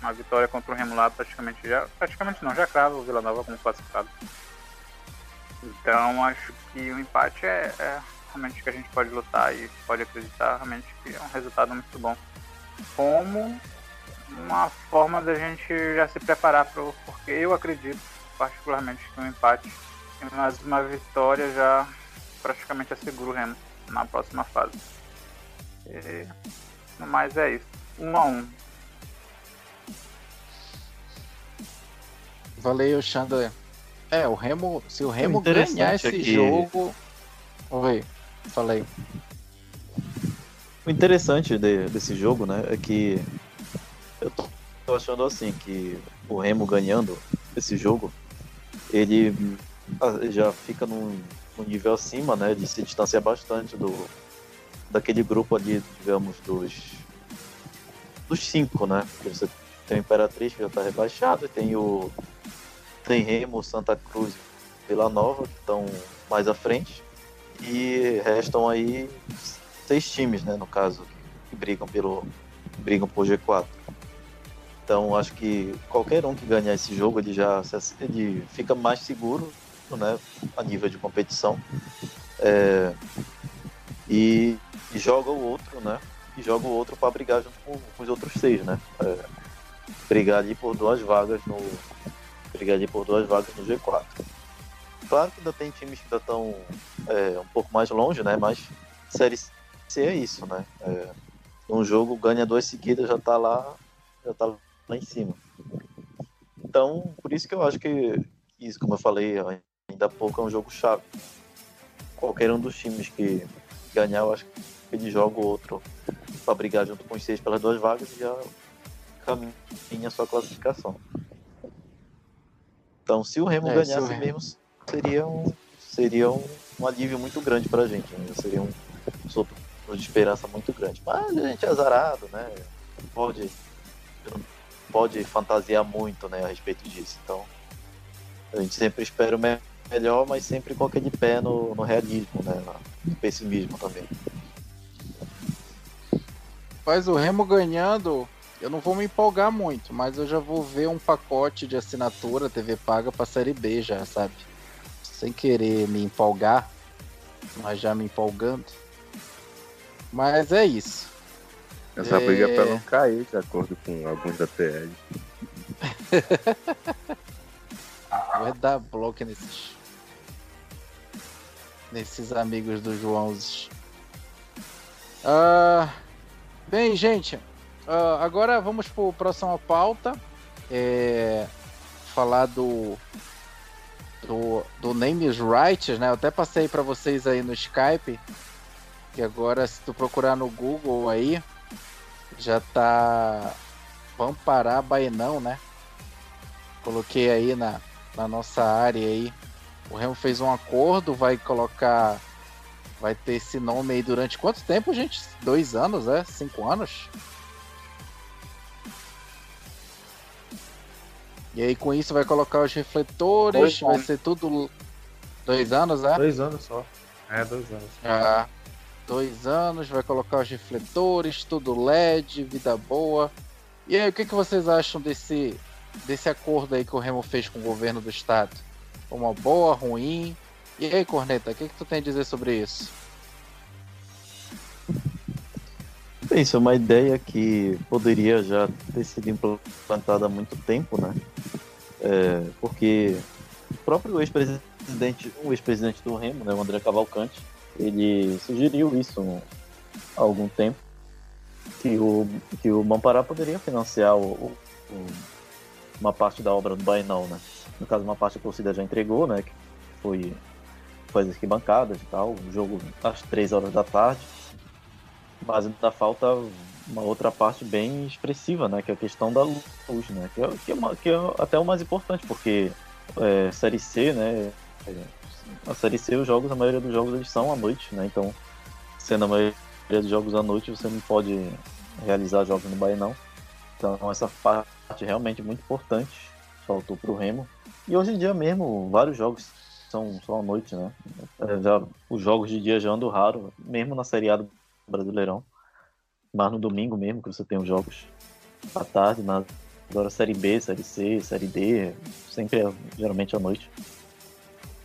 Uma vitória contra o Remo lá praticamente já. Praticamente não, já crava o Vila Nova como classificado. Então acho que o empate é, é realmente que a gente pode lutar e pode acreditar realmente que é um resultado muito bom. Como uma forma da gente já se preparar para porque eu acredito particularmente que um empate mais uma vitória já praticamente assegura o Remo na próxima fase. E, no mais é isso. Um a um. Valeu, Xander. É, o Remo, se o Remo ganhar esse aqui... jogo. Oi, falei. O interessante de, desse jogo, né, é que eu tô achando assim que o Remo ganhando esse jogo ele ah, já fica num, num, nível acima, né, de se distanciar bastante do daquele grupo ali, digamos, dos dos cinco, né? Porque você tem o Imperatriz que já está rebaixado, tem o tem Remo, Santa Cruz e Vila Nova que estão mais à frente e restam aí seis times, né, no caso, que brigam pelo brigam por G4. Então acho que qualquer um que ganhar esse jogo ele já ele fica mais seguro, né, a nível de competição. É, e, e, joga o outro, né? E joga o outro para brigar junto com, com, os outros seis, né? É, brigar ali por duas vagas no brigar ali por duas vagas no G4. Claro que ainda tem times que ainda estão é, um pouco mais longe, né? Mas série C é isso, né? É, um jogo ganha duas seguidas já está lá já tá lá em cima. Então, por isso que eu acho que isso, como eu falei ainda há pouco, é um jogo chave. Qualquer um dos times que ganhar, eu acho que ele joga o outro para brigar junto com os seis pelas duas vagas e já caminha a sua classificação. Então, se o Remo é, ganhasse o mesmo, seria um, seria um, um alívio muito grande para a gente. Né? Seria um sopro de esperança muito grande. Mas a gente é azarado, né? Pode pode fantasiar muito né, a respeito disso. Então, a gente sempre espera o melhor, mas sempre qualquer de pé no, no realismo, né, no pessimismo também. Faz o Remo ganhando, eu não vou me empolgar muito, mas eu já vou ver um pacote de assinatura TV paga para Série B já, sabe? Sem querer me empolgar, mas já me empolgando. Mas é isso. Essa é... briga é pra não cair, de acordo com alguns da TL. Vou dar bloco nesses. Nesses amigos do João. Uh, bem, gente. Uh, agora vamos para a próxima pauta. É, falar do, do, do Names Rights, né? Eu até passei para vocês aí no Skype. Que agora, se tu procurar no Google aí, já tá. Vamos parar Bainão, né? Coloquei aí na, na nossa área aí. O Remo fez um acordo, vai colocar. Vai ter esse nome aí durante quanto tempo, gente? Dois anos, é? Cinco anos? E aí com isso vai colocar os refletores, dois vai anos. ser tudo. Dois anos, é? Dois anos só. É, dois anos. Ah, dois anos, vai colocar os refletores, tudo LED, vida boa. E aí, o que, que vocês acham desse, desse acordo aí que o Remo fez com o governo do estado? Uma boa, ruim? E aí, Corneta, o que, que tu tem a dizer sobre isso? Bem, isso é uma ideia que poderia já ter sido implantada há muito tempo, né? É, porque o próprio ex-presidente, o ex-presidente do Remo, né, o André Cavalcante, ele sugeriu isso há algum tempo, que o, que o Mampará poderia financiar o, o, uma parte da obra do Bainal, né? No caso, uma parte a torcida já entregou, né? Que foi, foi as arquibancadas e tal, o jogo às três horas da tarde, mas ainda falta uma outra parte bem expressiva, né? Que é a questão da luz, né? Que é, que é, uma, que é até o mais importante, porque é, Série C, né? a Série C, os jogos, a maioria dos jogos eles são à noite, né? Então, sendo a maioria dos jogos à noite, você não pode realizar jogos no Bahia, não. Então, essa parte é realmente muito importante, faltou para o Remo. E hoje em dia mesmo, vários jogos são só à noite, né? É, já, os jogos de dia já andam raro, mesmo na Série A do Brasileirão. Mas no domingo mesmo, que você tem os jogos à tarde, na, agora Série B, Série C, Série D, sempre é geralmente à noite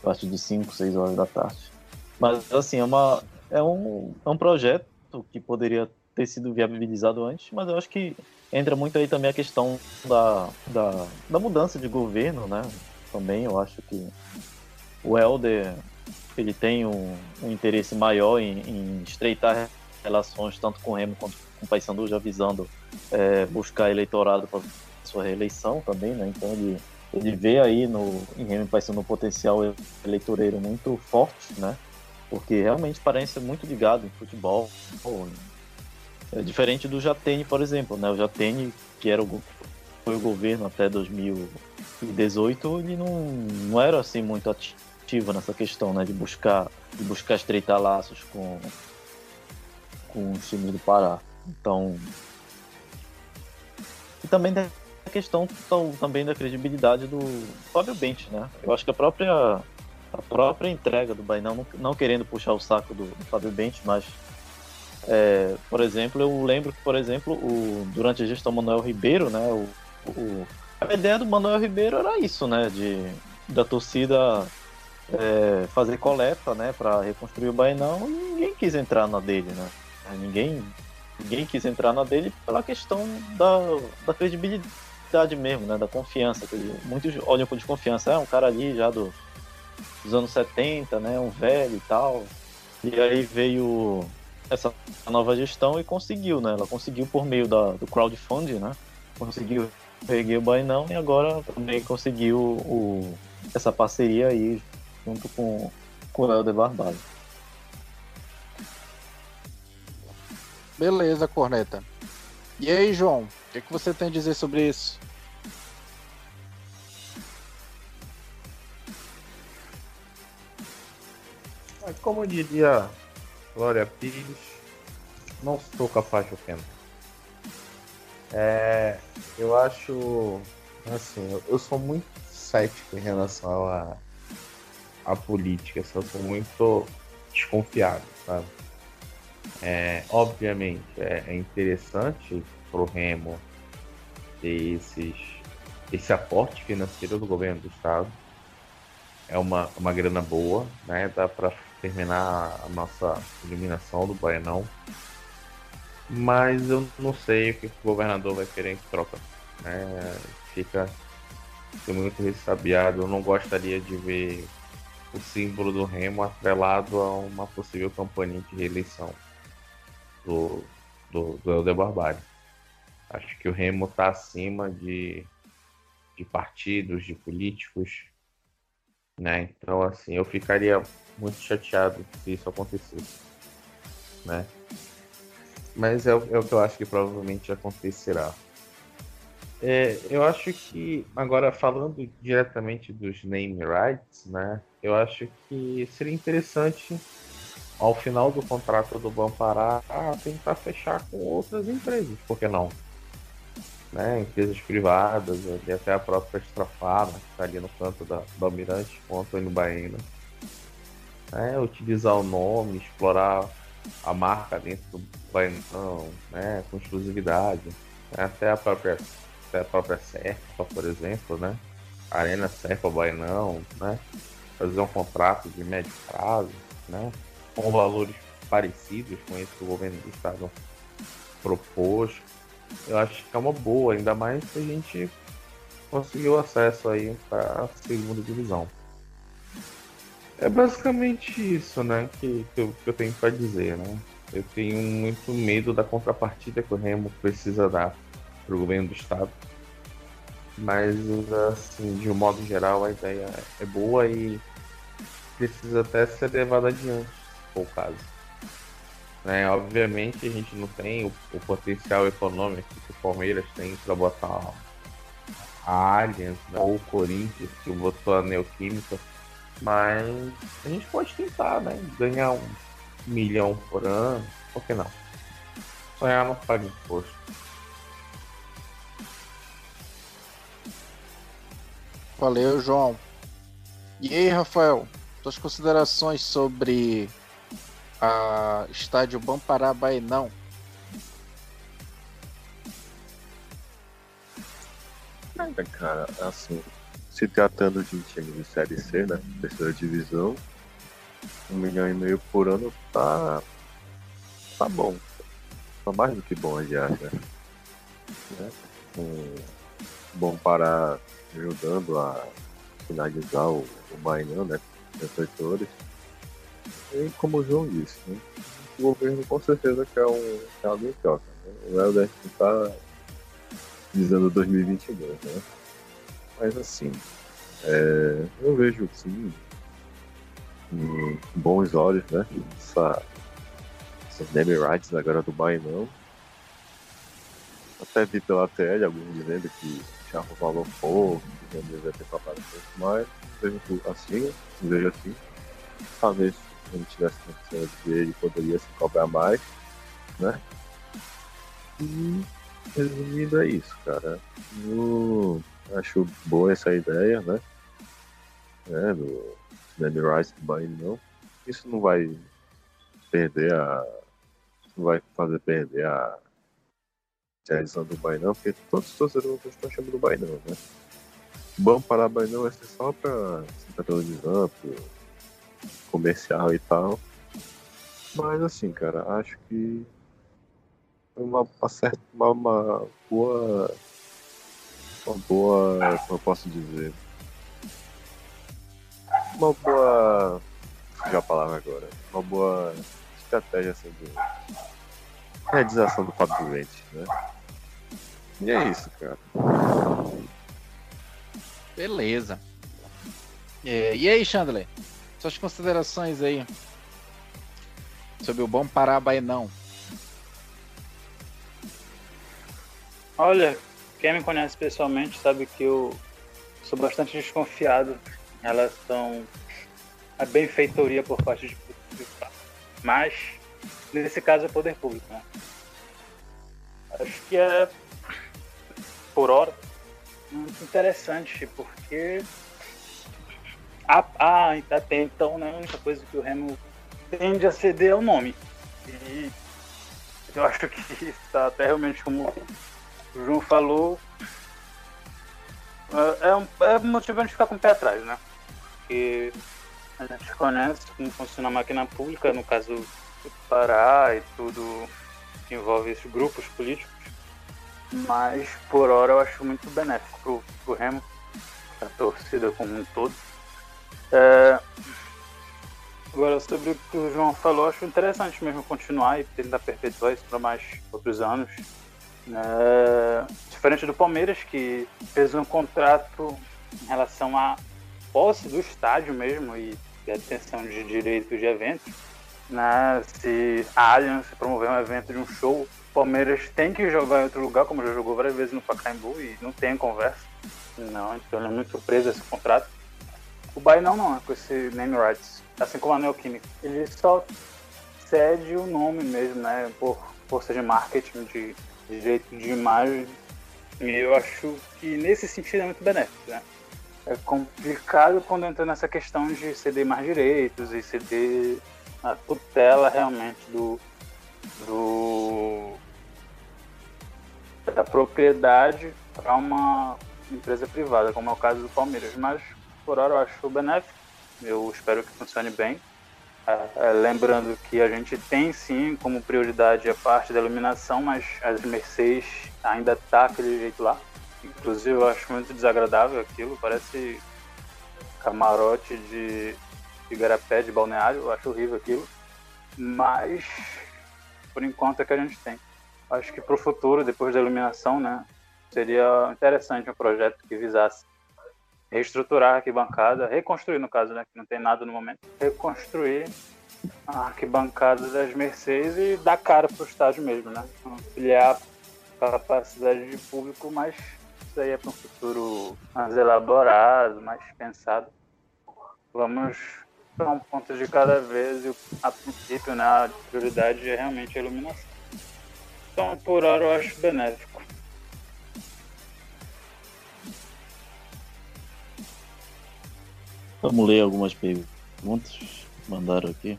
a partir de 5, 6 horas da tarde. Mas, assim, é, uma, é, um, é um projeto que poderia ter sido viabilizado antes, mas eu acho que entra muito aí também a questão da, da, da mudança de governo, né? Também eu acho que o Helder ele tem um, um interesse maior em, em, estreitar relações tanto com o Remo quanto com o Paysandu, já visando é, buscar eleitorado para sua reeleição também, né? Então ele ele vê aí no, em Remy Paysandu um potencial eleitoreiro muito forte, né? Porque realmente parece muito ligado em futebol. É diferente do Jatene, por exemplo, né? O Jatene, que era o, foi o governo até 2018, ele não, não era assim muito ativo nessa questão, né? De buscar, de buscar estreitar laços com, com os times do Pará. Então, e também a questão também da credibilidade do Fábio Bente, né? Eu acho que a própria a própria entrega do Bainão, não, não querendo puxar o saco do, do Fábio Bente, mas é, por exemplo, eu lembro que, por exemplo, o, durante a gestão Manuel Ribeiro, né, o, o, a ideia do Manuel Ribeiro era isso, né, de da torcida é, fazer coleta, né, para reconstruir o Bainão, e ninguém quis entrar na dele, né? Ninguém ninguém quis entrar na dele pela questão da, da credibilidade mesmo, né? Da confiança. Muitos olham com desconfiança. É um cara ali já do, dos anos 70, né? Um velho e tal. E aí veio essa nova gestão e conseguiu, né? Ela conseguiu por meio da, do crowdfunding, né? Conseguiu peguei o Bainão e agora também conseguiu o, essa parceria aí junto com, com o Helder Barbalho. Beleza, Corneta. E aí, João, o que, é que você tem a dizer sobre isso? Como diria Glória Pires, não sou capaz de ofender. É, eu acho. Assim, eu sou muito cético em relação à, à política, assim, eu sou muito desconfiado, sabe? É, obviamente, é, é interessante pro Remo ter esses, esse aporte financeiro do governo do estado. É uma, uma grana boa, né? Dá para terminar a nossa eliminação do Baianão. Mas eu não sei o que o governador vai querer em troca. Né? Fica, muito ressabiado. Eu não gostaria de ver o símbolo do Remo atrelado a uma possível campanha de reeleição do, do, do Helder Barbário. Acho que o Remo está acima de, de partidos, de políticos. Né? Então, assim, eu ficaria muito chateado se isso acontecesse. Né? Mas é, é o que eu acho que provavelmente acontecerá. É, eu acho que, agora falando diretamente dos name rights, né? Eu acho que seria interessante, ao final do contrato do Bampará, tentar fechar com outras empresas, por que não? Né? Empresas privadas, e até a própria Estrafana, que está ali no canto da, do Almirante, com o Antônio Baena. É, utilizar o nome, explorar a marca dentro do Baenão, né, com exclusividade. Até a própria, até a própria Serpa, por exemplo, né? Arena Serpa Baenão, né? Fazer um contrato de médio prazo, né? Com valores parecidos com esse que o governo do estado propôs. Eu acho que é uma boa, ainda mais se a gente conseguiu acesso aí para a segunda divisão. É basicamente isso, né, que, que, eu, que eu tenho para dizer, né? Eu tenho muito medo da contrapartida que o Remo precisa dar para o governo do estado. Mas, assim, de um modo geral, a ideia é boa e precisa até ser levada adiante, se for o caso. Né? Obviamente, a gente não tem o, o potencial econômico que o Palmeiras tem para botar a Allianz né? ou o Corinthians, que botou a Neoquímica mas a gente pode tentar, né? Ganhar um milhão por ano. Por que não? Sonhar não paga imposto. Valeu, João. E aí, Rafael, suas considerações sobre a estádio Bampará Baenão? Cara, assim, se tratando de um time de Série C, né? Terceira divisão, um milhão e meio por ano tá. tá bom. Tá mais do que bom, aliás, né? né? Um, bom para ajudando a finalizar o, o Mainão, né? Refletores. E como o João disse, né? o governo com certeza quer um caldo em troca. Né? O Helder está visando 2022, né? Mas assim, é, eu vejo sim com bons olhos, né? Essa, essas name rights agora do Bainão. Até vi pela TL alguns dizendo que já o valor pouco, que já deve ter um pouco mais. Vejo assim, vejo assim. Talvez se ele tivesse condição de ele poderia se cobrar mais, né? E resumindo é isso, cara. No Acho boa essa ideia, né? É, do Name Rise do Bahia, não. Isso não vai perder a. Não vai fazer perder a realização do Bainão, porque todos os torcedores estão chamando do Bainão, né? Bom para Bainão vai ser só para centralizando, comercial e tal. Mas assim, cara, acho que uma, uma, uma boa uma boa. Como eu posso dizer? Uma boa. Já a palavra agora. Uma boa estratégia assim de realização do Fábio Doente, né? E é isso, cara. Beleza. É, e aí, Chandler? Suas considerações aí sobre o bom Pará não? Olha, quem me conhece pessoalmente sabe que eu sou bastante desconfiado em relação à benfeitoria por parte de público, mas nesse caso é poder público, né? Acho que é, por hora, muito interessante, porque a, a, até então, né, a única coisa que o Remo tende a ceder é o nome. E eu acho que está até realmente como o João falou, é, é, um, é motivo de ficar com o pé atrás, né? Porque a gente conhece como funciona a máquina pública, no caso do Pará e tudo que envolve esses grupos políticos. Mas por hora eu acho muito benéfico pro, pro Remo, a torcida como um todo. É... Agora, sobre o que o João falou, acho interessante mesmo continuar e tentar perpetuar isso para mais outros anos. É... Diferente do Palmeiras, que fez um contrato em relação à posse do estádio mesmo e detenção de direitos de eventos. Né? Se a Allianz promover um evento de um show, o Palmeiras tem que jogar em outro lugar, como já jogou várias vezes no Pacaembu, e não tem conversa. Não, então é muito surpresa esse contrato. O Bahia não, não, é com esse name rights. Assim como a Neoquímica. Ele só cede o nome mesmo, né? Por força de marketing, de direito de imagem. E eu acho que nesse sentido é muito benéfico, né? É complicado quando entra nessa questão de ceder mais direitos e ceder a tutela realmente do, do da propriedade para uma empresa privada, como é o caso do Palmeiras. Mas por hora eu acho benéfico, eu espero que funcione bem. É, é, lembrando que a gente tem sim como prioridade a parte da iluminação, mas as Mercedes ainda tá aquele jeito lá. Inclusive eu acho muito desagradável aquilo, parece camarote de, de garapé de balneário, eu acho horrível aquilo. Mas por enquanto é que a gente tem. Acho que para o futuro, depois da iluminação, né, seria interessante um projeto que visasse reestruturar a arquibancada, reconstruir no caso, né, que não tem nada no momento, reconstruir a arquibancada das Mercedes e dar cara para o estádio mesmo, né? Ampliar a capacidade de público, mas isso aí é para um futuro mais elaborado, mais pensado. Vamos para um ponto de cada vez e a princípio né, a prioridade é realmente a iluminação. Então por hora eu acho benéfico. Vamos ler algumas perguntas que mandaram aqui.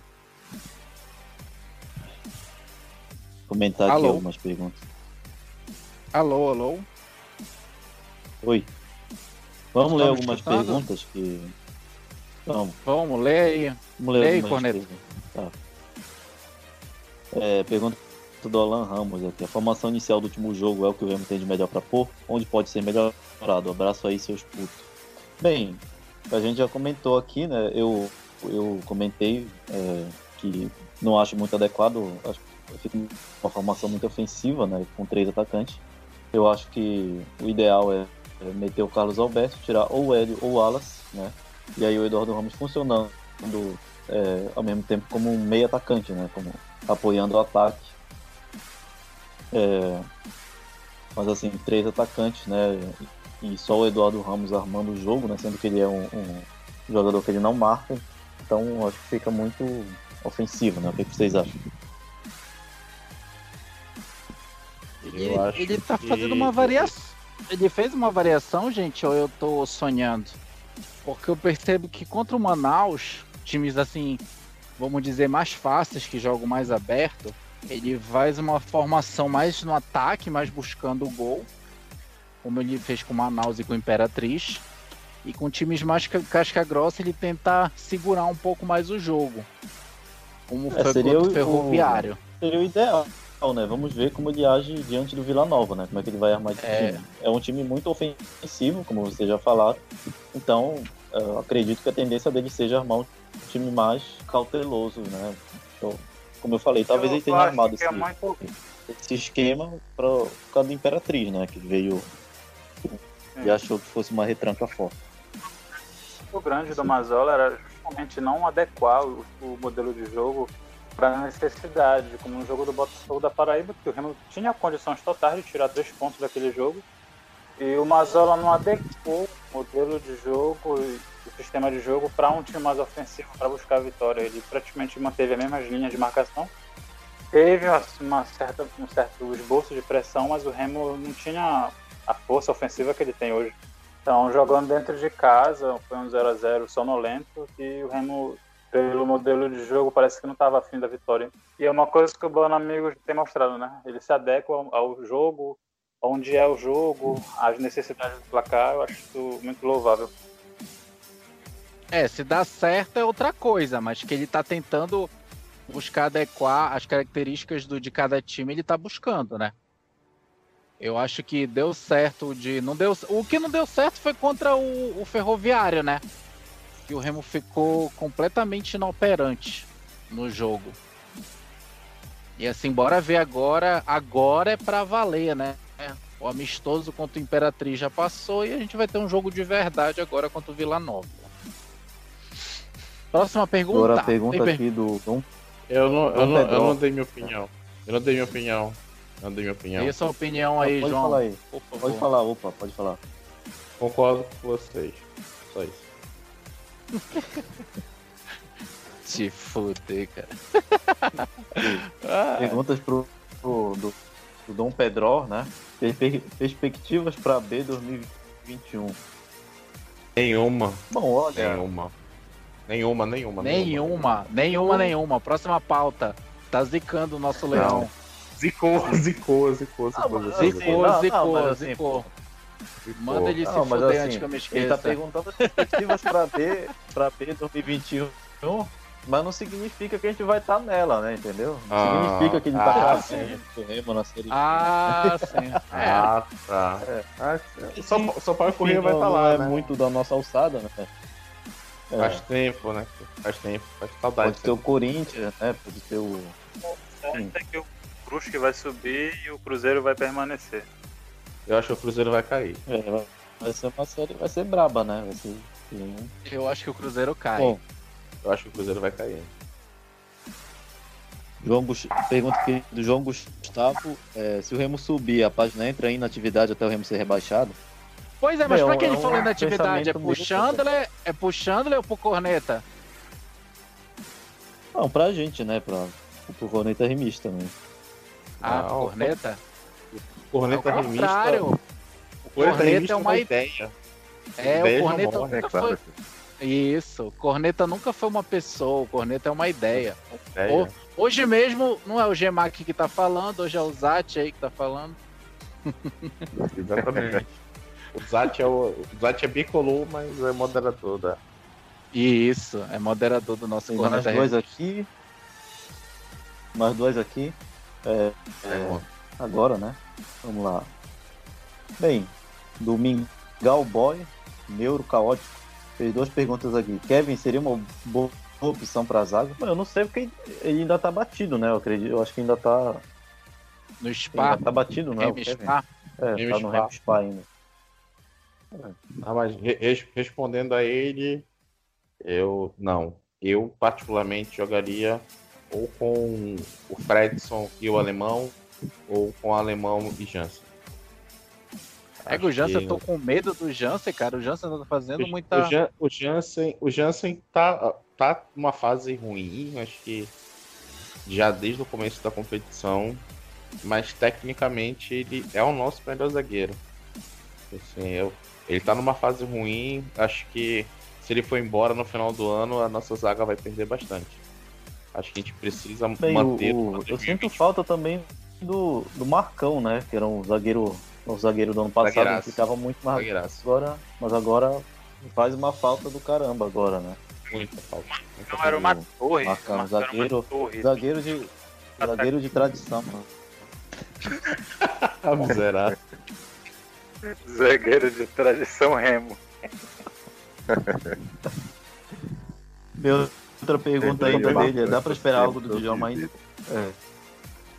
Comentar alô? aqui algumas perguntas. Alô, alô. Oi. Vamos ler algumas perguntas que Vamos. Vamos, lê aí. Vamos ler lê aí. Tá. É, pergunta do Alan Ramos aqui. A formação inicial do último jogo é o que o Remo tem de melhor para pôr? Onde pode ser melhorado? Abraço aí, seus putos. Bem, a gente já comentou aqui, né? Eu, eu comentei é, que não acho muito adequado. Acho que fica uma formação muito ofensiva, né? Com três atacantes. Eu acho que o ideal é, é meter o Carlos Alberto, tirar ou o Hélio ou o Alas, né? E aí o Eduardo Ramos funcionando é, ao mesmo tempo como um meio atacante, né? Como apoiando o ataque. É, mas assim, três atacantes, né? E só o Eduardo Ramos armando o jogo, né? Sendo que ele é um, um jogador que ele não marca. Então acho que fica muito ofensivo, né? O que, vocês acham? Ele, ele tá que... fazendo uma variação. Ele fez uma variação, gente, ou eu tô sonhando? Porque eu percebo que contra o Manaus, times assim, vamos dizer, mais fáceis, que jogam mais aberto, ele faz uma formação mais no ataque, mais buscando o gol, como ele fez com o Manaus e com o Imperatriz. E com times mais casca grossa, ele tenta segurar um pouco mais o jogo. Como é, foi contra o Ferroviário. Seria o ideal né? Vamos ver como ele age diante do Vila Nova, né? Como é que ele vai armar esse é. time. É um time muito ofensivo, como vocês já falaram. Então, acredito que a tendência dele seja armar um time mais cauteloso, né? Então, como eu falei, talvez eu ele tenha armado esse, é muito... esse esquema para o caso do Imperatriz, né? Que veio e achou que fosse uma retranca forte. O grande do Mazola era justamente não adequar o, o modelo de jogo para necessidade, como no jogo do Botafogo da Paraíba, que o Remo tinha condições totais de tirar três pontos daquele jogo, e o Mazola não adequou o modelo de jogo e o sistema de jogo para um time mais ofensivo para buscar a vitória. Ele praticamente manteve as mesmas linhas de marcação, teve uma certa, um certo esboço de pressão, mas o Remo não tinha a força ofensiva que ele tem hoje. Então, jogando dentro de casa, foi um 0 a 0 sonolento, e o Remo, pelo modelo de jogo, parece que não estava afim da vitória. E é uma coisa que o Bano Amigos tem mostrado, né? Ele se adequa ao jogo, onde é o jogo, as necessidades do placar, eu acho isso muito louvável. É, se dá certo é outra coisa, mas que ele tá tentando buscar adequar as características do, de cada time, ele tá buscando, né? Eu acho que deu certo de. Não deu, o que não deu certo foi contra o, o Ferroviário, né? Que o Remo ficou completamente inoperante no jogo. E assim, bora ver agora. Agora é pra valer, né? O amistoso contra o Imperatriz já passou e a gente vai ter um jogo de verdade agora contra o Vila Nova. Próxima pergunta. Agora a pergunta aqui do. Eu não, eu, não, eu não dei minha opinião. Eu não dei minha opinião. Não dei minha opinião. E sua opinião aí, pode João? Falar aí. Pode falar, opa, pode falar. Concordo com vocês. Só isso. Te fuder, cara. Perguntas pro, pro do, do Dom Pedro, né? Perspectivas para B 2021. Nenhuma. Bom, olha. Nenhuma. Nenhuma, nenhuma. Nenhuma, nenhuma, nenhuma. Próxima pauta. Tá zicando o nosso leão. Zicou, zicou, zicou, zicou. Zicou, zicou, zicou. Manda ele se fuder assim, antes que eu me esqueça. Ele tá perguntando as perspectivas pra B, pra B 2021, mas não significa que a gente vai estar tá nela, né? Entendeu? Não ah, significa que a gente ah, tá o Remo na série. Ah, sim. É. Ah, tá. É. Ah, só, só para correr vai estar tá lá. É né? muito da nossa alçada, né? É. Faz tempo, né? Faz tempo, faz saudade. Pode ser o Corinthians, né? Pode ser o. É que o Brusque vai subir e o Cruzeiro vai permanecer. Eu acho que o Cruzeiro vai cair. É, vai ser uma série, vai ser braba, né? Vai ser... Eu acho que o Cruzeiro cai. Bom, eu acho que o Cruzeiro vai cair. João Gust... Pergunta aqui do João Gustavo: é, se o Remo subir, a página entra em inatividade até o Remo ser rebaixado? Pois é, mas Bem, pra que ele é falou inatividade? É puxando, é, é puxando ou pro corneta? Não, pra gente, né? Pra, pro corneta remista também. Ah, ah corneta? Corneta é remista. O corneta é uma ideia. É, ideia o corneta nunca é foi. Isso, o corneta nunca foi uma pessoa, o corneta é uma ideia. ideia. Hoje mesmo não é o Gemac que tá falando, hoje é o Zat aí que tá falando. Exatamente. o Zat é o, o Zat é bicolor, mas é moderador da. Isso, é moderador do nosso corneta. Mais dois aqui. Mais dois aqui. É, é, agora, né? Vamos lá. Bem, domingo Boy, Neuro Caótico, fez duas perguntas aqui. Kevin seria uma boa opção para a zaga? Eu não sei porque ele ainda tá batido, né? Eu acredito, eu acho que ainda tá no Spa. Ainda tá batido, né? Spa. É, tá no Rem Spa ainda. Ah, mas res respondendo a ele, eu não. Eu particularmente jogaria ou com o Fredson e o alemão, ou com o alemão e Jansen. É que o Jansen, eu tô com medo do Jansen, cara. O Jansen tá fazendo o, muita. O, Jan, o Jansen, o Jansen tá, tá numa fase ruim, acho que já desde o começo da competição. Mas tecnicamente ele é o nosso melhor zagueiro. Assim, eu, ele tá numa fase ruim, acho que se ele for embora no final do ano, a nossa zaga vai perder bastante. Acho que a gente precisa Bem, manter. O, o, eu sinto falta também do, do Marcão, né? Que era um zagueiro, um zagueiro do ano passado, que ficava muito mais. Agora, mas agora faz uma falta do caramba agora, né? Muita falta. Muita não, era uma torre. Marcão, zagueiro, torre. zagueiro de, zagueiro de tradição, mano. Miserável. zagueiro de tradição remo. Meu Outra pergunta ainda dele, dá pra esperar algo do Djalma ainda? É.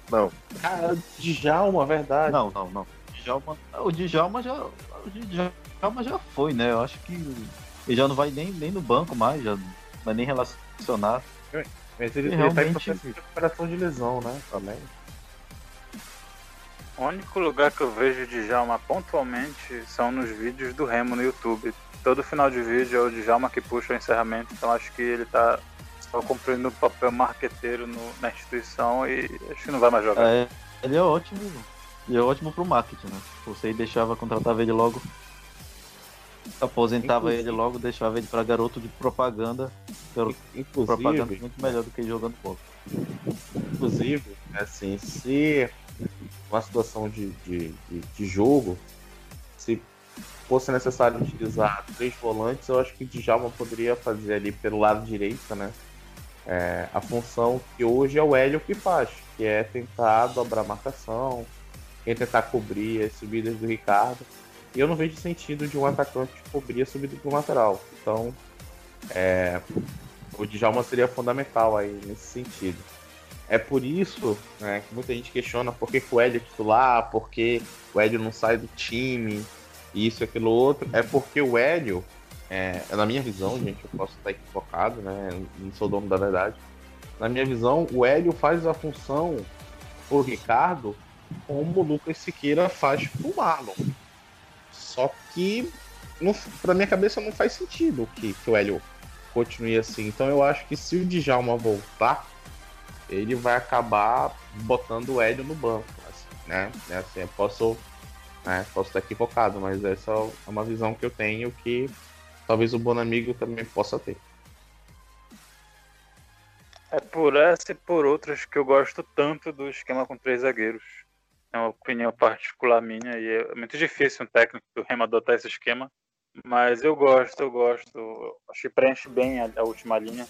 Não. Cara, Djalma, verdade. Não, não, não. Djalma, o Djalma já. O Djalma já foi, né? Eu acho que ele já não vai nem, nem no banco mais, já não vai nem relacionar. Mas ele, ele realmente... tá em de recuperação de lesão, né? Também. O único lugar que eu vejo de Djalma pontualmente são nos vídeos do Remo no YouTube. Todo final de vídeo é o Djalma que puxa o encerramento, então acho que ele tá Tava cumprindo o papel marqueteiro no, na instituição e acho que não vai mais jogar. É, ele é ótimo. Ele é ótimo pro marketing, né? Você deixava, contratava ele logo. Aposentava Inclusive. ele logo, deixava ele para garoto de propaganda. Garoto Inclusive, de propaganda muito melhor do que jogando pouco. Inclusive, assim, se uma situação de, de, de, de jogo, se fosse necessário utilizar três volantes, eu acho que o Djalma poderia fazer ali pelo lado direito, né? É, a função que hoje é o Hélio que faz, que é tentar dobrar marcação, é tentar cobrir as subidas do Ricardo. E eu não vejo sentido de um atacante cobrir a subida do lateral. Então, é, o Djalma seria fundamental aí nesse sentido. É por isso né, que muita gente questiona por que, que o Hélio é titular, por que o Hélio não sai do time, isso, aquilo, outro. É porque o Hélio, é, é, na minha visão, gente, eu posso estar equivocado, né? Não sou dono da verdade. Na minha visão, o Hélio faz a função pro Ricardo como o Lucas Siqueira faz pro Marlon. Só que, não, pra minha cabeça, não faz sentido que, que o Hélio continue assim. Então eu acho que se o Djalma voltar, ele vai acabar botando o Hélio no banco. Assim, né? É assim, eu posso, né, posso estar equivocado, mas essa é uma visão que eu tenho que talvez o Bonamigo também possa ter. É por essa e por outras que eu gosto tanto do esquema com três zagueiros. É uma opinião particular minha e é muito difícil um técnico do Remo adotar esse esquema. Mas eu gosto, eu gosto. Acho que preenche bem a, a última linha.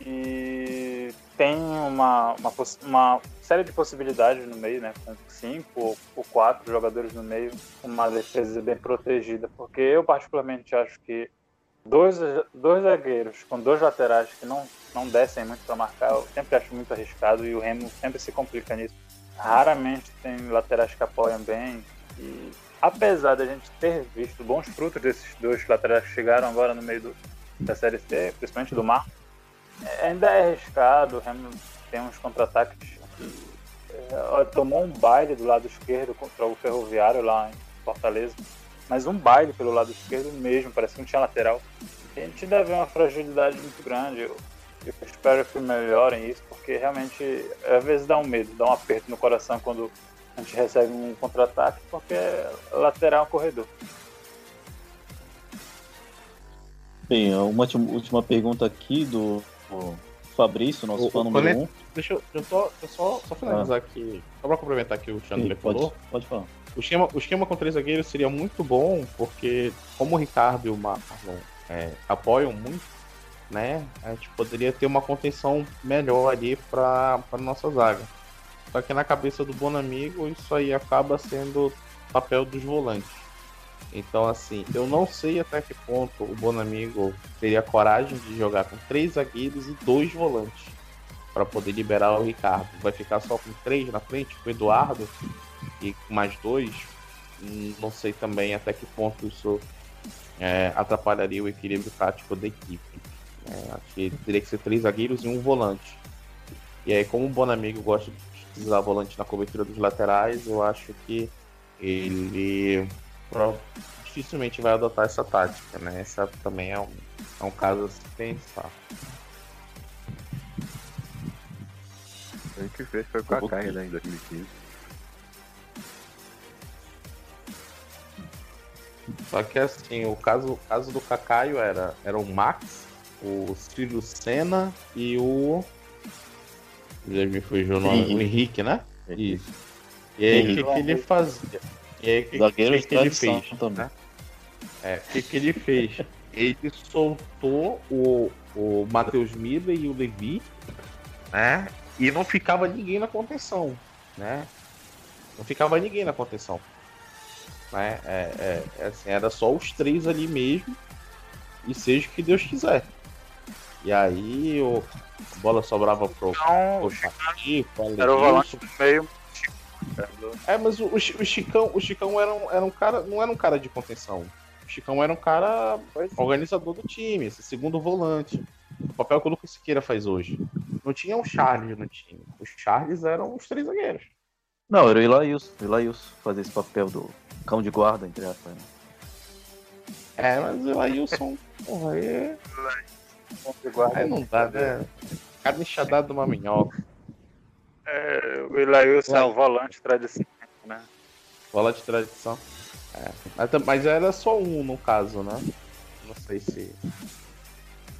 E tem uma, uma, uma, série de possibilidades no meio, né? Com cinco ou quatro jogadores no meio, uma defesa bem protegida. Porque eu, particularmente, acho que dois, dois zagueiros com dois laterais que não, não descem muito para marcar, eu sempre acho muito arriscado e o Remo sempre se complica nisso. Raramente tem laterais que apoiam bem. E apesar da gente ter visto bons frutos desses dois laterais que chegaram agora no meio do, da Série C, principalmente do Mar, é, ainda é arriscado. O Remo tem uns contra-ataques que tomou um baile do lado esquerdo contra o Ferroviário lá em Fortaleza mas um baile pelo lado esquerdo mesmo, parece que não tinha lateral. A gente deve uma fragilidade muito grande. Eu, eu espero que melhorem isso, porque realmente às vezes dá um medo, dá um aperto no coração quando a gente recebe um contra-ataque, porque lateral é um corredor. Bem, uma última pergunta aqui do Fabrício, nosso o, fã número 1. Um. Deixa, eu, eu só, eu só, só finalizar ah. aqui, só pra complementar aqui o Chandler falou. Pode, pode falar. O esquema, o esquema com três zagueiros seria muito bom, porque como o Ricardo e o Marlon é, apoiam muito, né? A gente poderia ter uma contenção melhor ali para nossa zaga. Só que na cabeça do Bonamigo isso aí acaba sendo papel dos volantes. Então, assim, eu não sei até que ponto o Bonamigo teria coragem de jogar com três zagueiros e dois volantes para poder liberar o Ricardo. Vai ficar só com três na frente, com o Eduardo e mais dois, não sei também até que ponto isso é, atrapalharia o equilíbrio tático da equipe. É, acho que teria que ser três zagueiros e um volante. E aí, como o Bonamigo gosta de usar volante na cobertura dos laterais, eu acho que ele dificilmente vai adotar essa tática, né? Essa também é um, é um caso a se pensar. A gente fez foi com a Kaká né, em 2015. Só que assim, o caso, o caso do Cacaio era, era o Max, o Ciro Senna e o. Já me fugiu o nome, o Henrique, né? Isso. E aí, o que, que ele fazia? E aí, o que, que, que ele fez? Né? É, o que, que ele fez? Ele soltou o, o Matheus Miller e o Levi, né? E não ficava ninguém na contenção, né? Não ficava ninguém na contenção. Né? É, é, é, assim, era só os três ali mesmo. E seja o que Deus quiser. E aí o a bola sobrava pro, não, pro Chaqui, Era o volante meio. É, mas o, o, Chicão, o Chicão era um, era um cara. Não era um cara de contenção. O Chicão era um cara organizador do time, esse segundo volante. O papel que o Lucas Siqueira faz hoje. Não tinha um Charles no time. Os Charles eram os três zagueiros. Não, era o Ilaíus. O Ilaíus fazer esse papel do cão de guarda, entre aspas. Né? É, mas o Ailson, porra, é... Aí não dá, né? Carne enxadada de uma minhoca. É, o Ilailson é o volante tradição, né? Volante tradição. É. Mas, era só um no caso, né? Não sei se.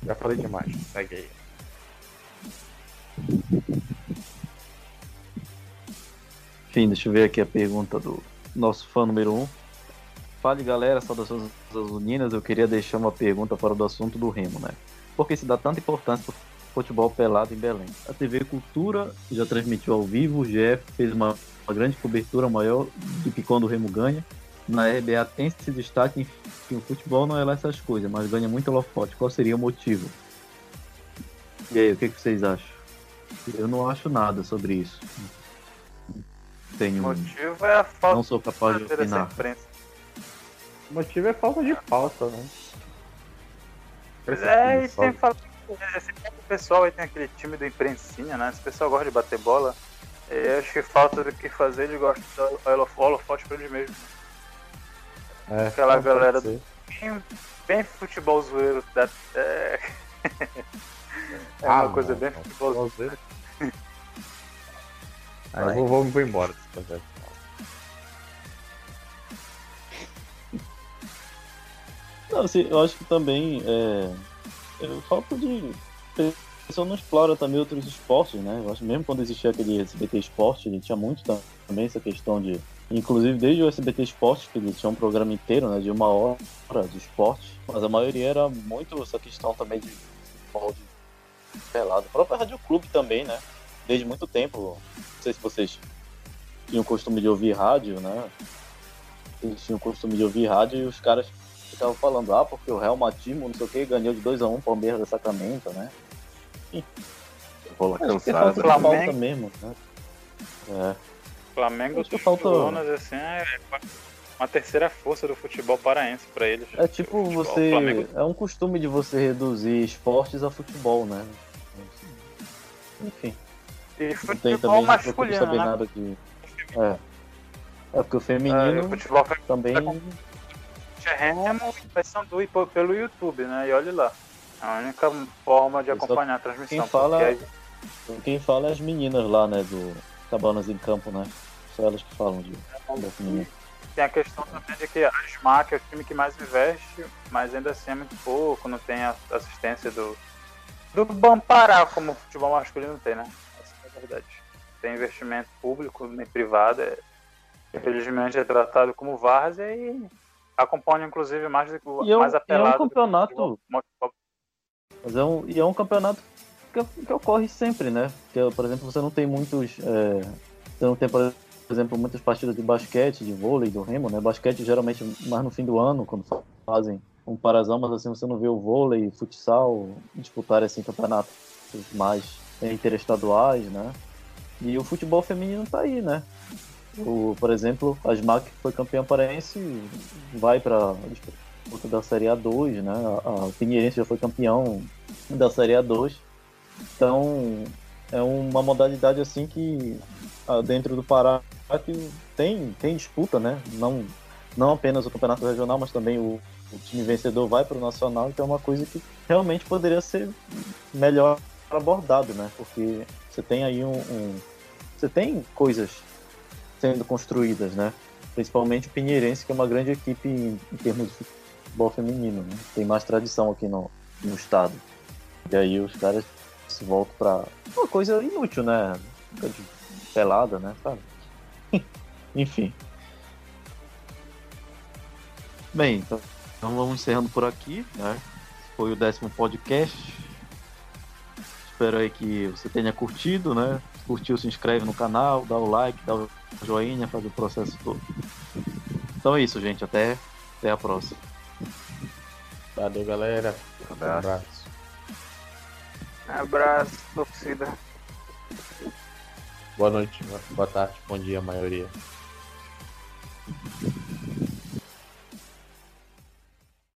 Já falei demais. Segue aí. Enfim, deixa eu ver aqui a pergunta do nosso fã número 1. Um. Fale galera, saudações uninas. Eu queria deixar uma pergunta fora do assunto do Remo, né? Por que se dá tanta importância pro futebol pelado em Belém? A TV Cultura já transmitiu ao vivo, o GF fez uma, uma grande cobertura maior do que quando o Remo ganha. Na RBA tem esse destaque, enfim, o futebol não é lá essas coisas, mas ganha muito holofote. Qual seria o motivo? E aí, o que, que vocês acham? Eu não acho nada sobre isso. Tenho... O motivo é a falta não sou capaz de opinar. O motivo é falta de pauta, né? É, e tem falta. o pessoal aí tem aquele time do imprensinha, né? Esse pessoal gosta de bater bola. Eu acho que falta do que fazer, eles gostam do holofote pra eles mesmos. É, Aquela galera do, bem, bem futebol zoeiro. Da, é, é ah, uma coisa não, bem futebol zoeiro. Aí eu vou, vou, vou embora desse projeto. Não, assim, eu acho que também é, é falta de. A pessoa não explora também outros esportes, né? Eu acho mesmo quando existia aquele SBT Esporte, ele tinha muito também essa questão de. Inclusive desde o SBT Esporte, que ele tinha um programa inteiro, né? De uma hora de esporte, mas a maioria era muito essa questão também de futebol de pelado. O próprio Rádio Clube também, né? Desde muito tempo. Não sei se vocês tinham o costume de ouvir rádio, né? Eles tinham o costume de ouvir rádio e os caras estavam falando, ah, porque o Real Matimo, não sei o que, ganhou de 2x1 um, Palmeiras da Sacramento, né? Enfim. Vou lá cansado. É Flamengo mesmo, né? É. Flamengo dos falta... Colunas, assim, é uma terceira força do futebol paraense para eles. É tipo futebol, você. Flamengo... É um costume de você reduzir esportes a futebol, né? Enfim. E futebol também, masculino, saber né? nada que... É. É porque o feminino é, o futebol também Remo e do pelo YouTube, né? E olha lá. É a única forma de acompanhar a transmissão. Quem fala, aí... quem fala é as meninas lá, né? Do Cabanas em Campo, né? São elas que falam de, é, Tem a questão também de que a SMAC é o time que mais investe, mas ainda assim é muito pouco, não tem a assistência do, do Bampará, como o futebol masculino tem, né? Essa é a verdade. Tem investimento público nem privado, é, infelizmente é tratado como várzea e acompanha inclusive mais, do, e é mais apelado. E é um campeonato. Mas é um, e é um campeonato que, que ocorre sempre, né? Que, por exemplo, você não tem muitos. É, você não tem, por exemplo, muitas partidas de basquete, de vôlei, do remo, né? Basquete geralmente mais no fim do ano, quando fazem um parazão, mas assim você não vê o vôlei, futsal disputar assim campeonatos mais interestaduais, né? E o futebol feminino tá aí, né? O, por exemplo, a SMAC foi campeã paraense vai para disputa da Série A2, né? A, a Pinheirense já foi campeão da Série A2. Então, é uma modalidade assim que ah, dentro do Pará que tem, tem disputa, né? Não, não apenas o campeonato regional, mas também o, o time vencedor vai para o nacional, então é uma coisa que realmente poderia ser melhor abordado, né? Porque você tem aí um, um você tem coisas sendo construídas, né? Principalmente o Pinheirense, que é uma grande equipe em, em termos de futebol feminino, né? Tem mais tradição aqui no, no estado. E aí os caras se voltam para uma coisa inútil, né? De pelada, né? Sabe? Enfim. Bem, então, então vamos encerrando por aqui, né? Foi o décimo podcast. Espero aí que você tenha curtido, né? Curtiu, se inscreve no canal, dá o like, dá o joinha, faz o processo todo. Então é isso, gente. Até, até a próxima. Valeu, galera. Um abraço. Abraço, torcida. Boa noite, boa tarde, bom dia, maioria.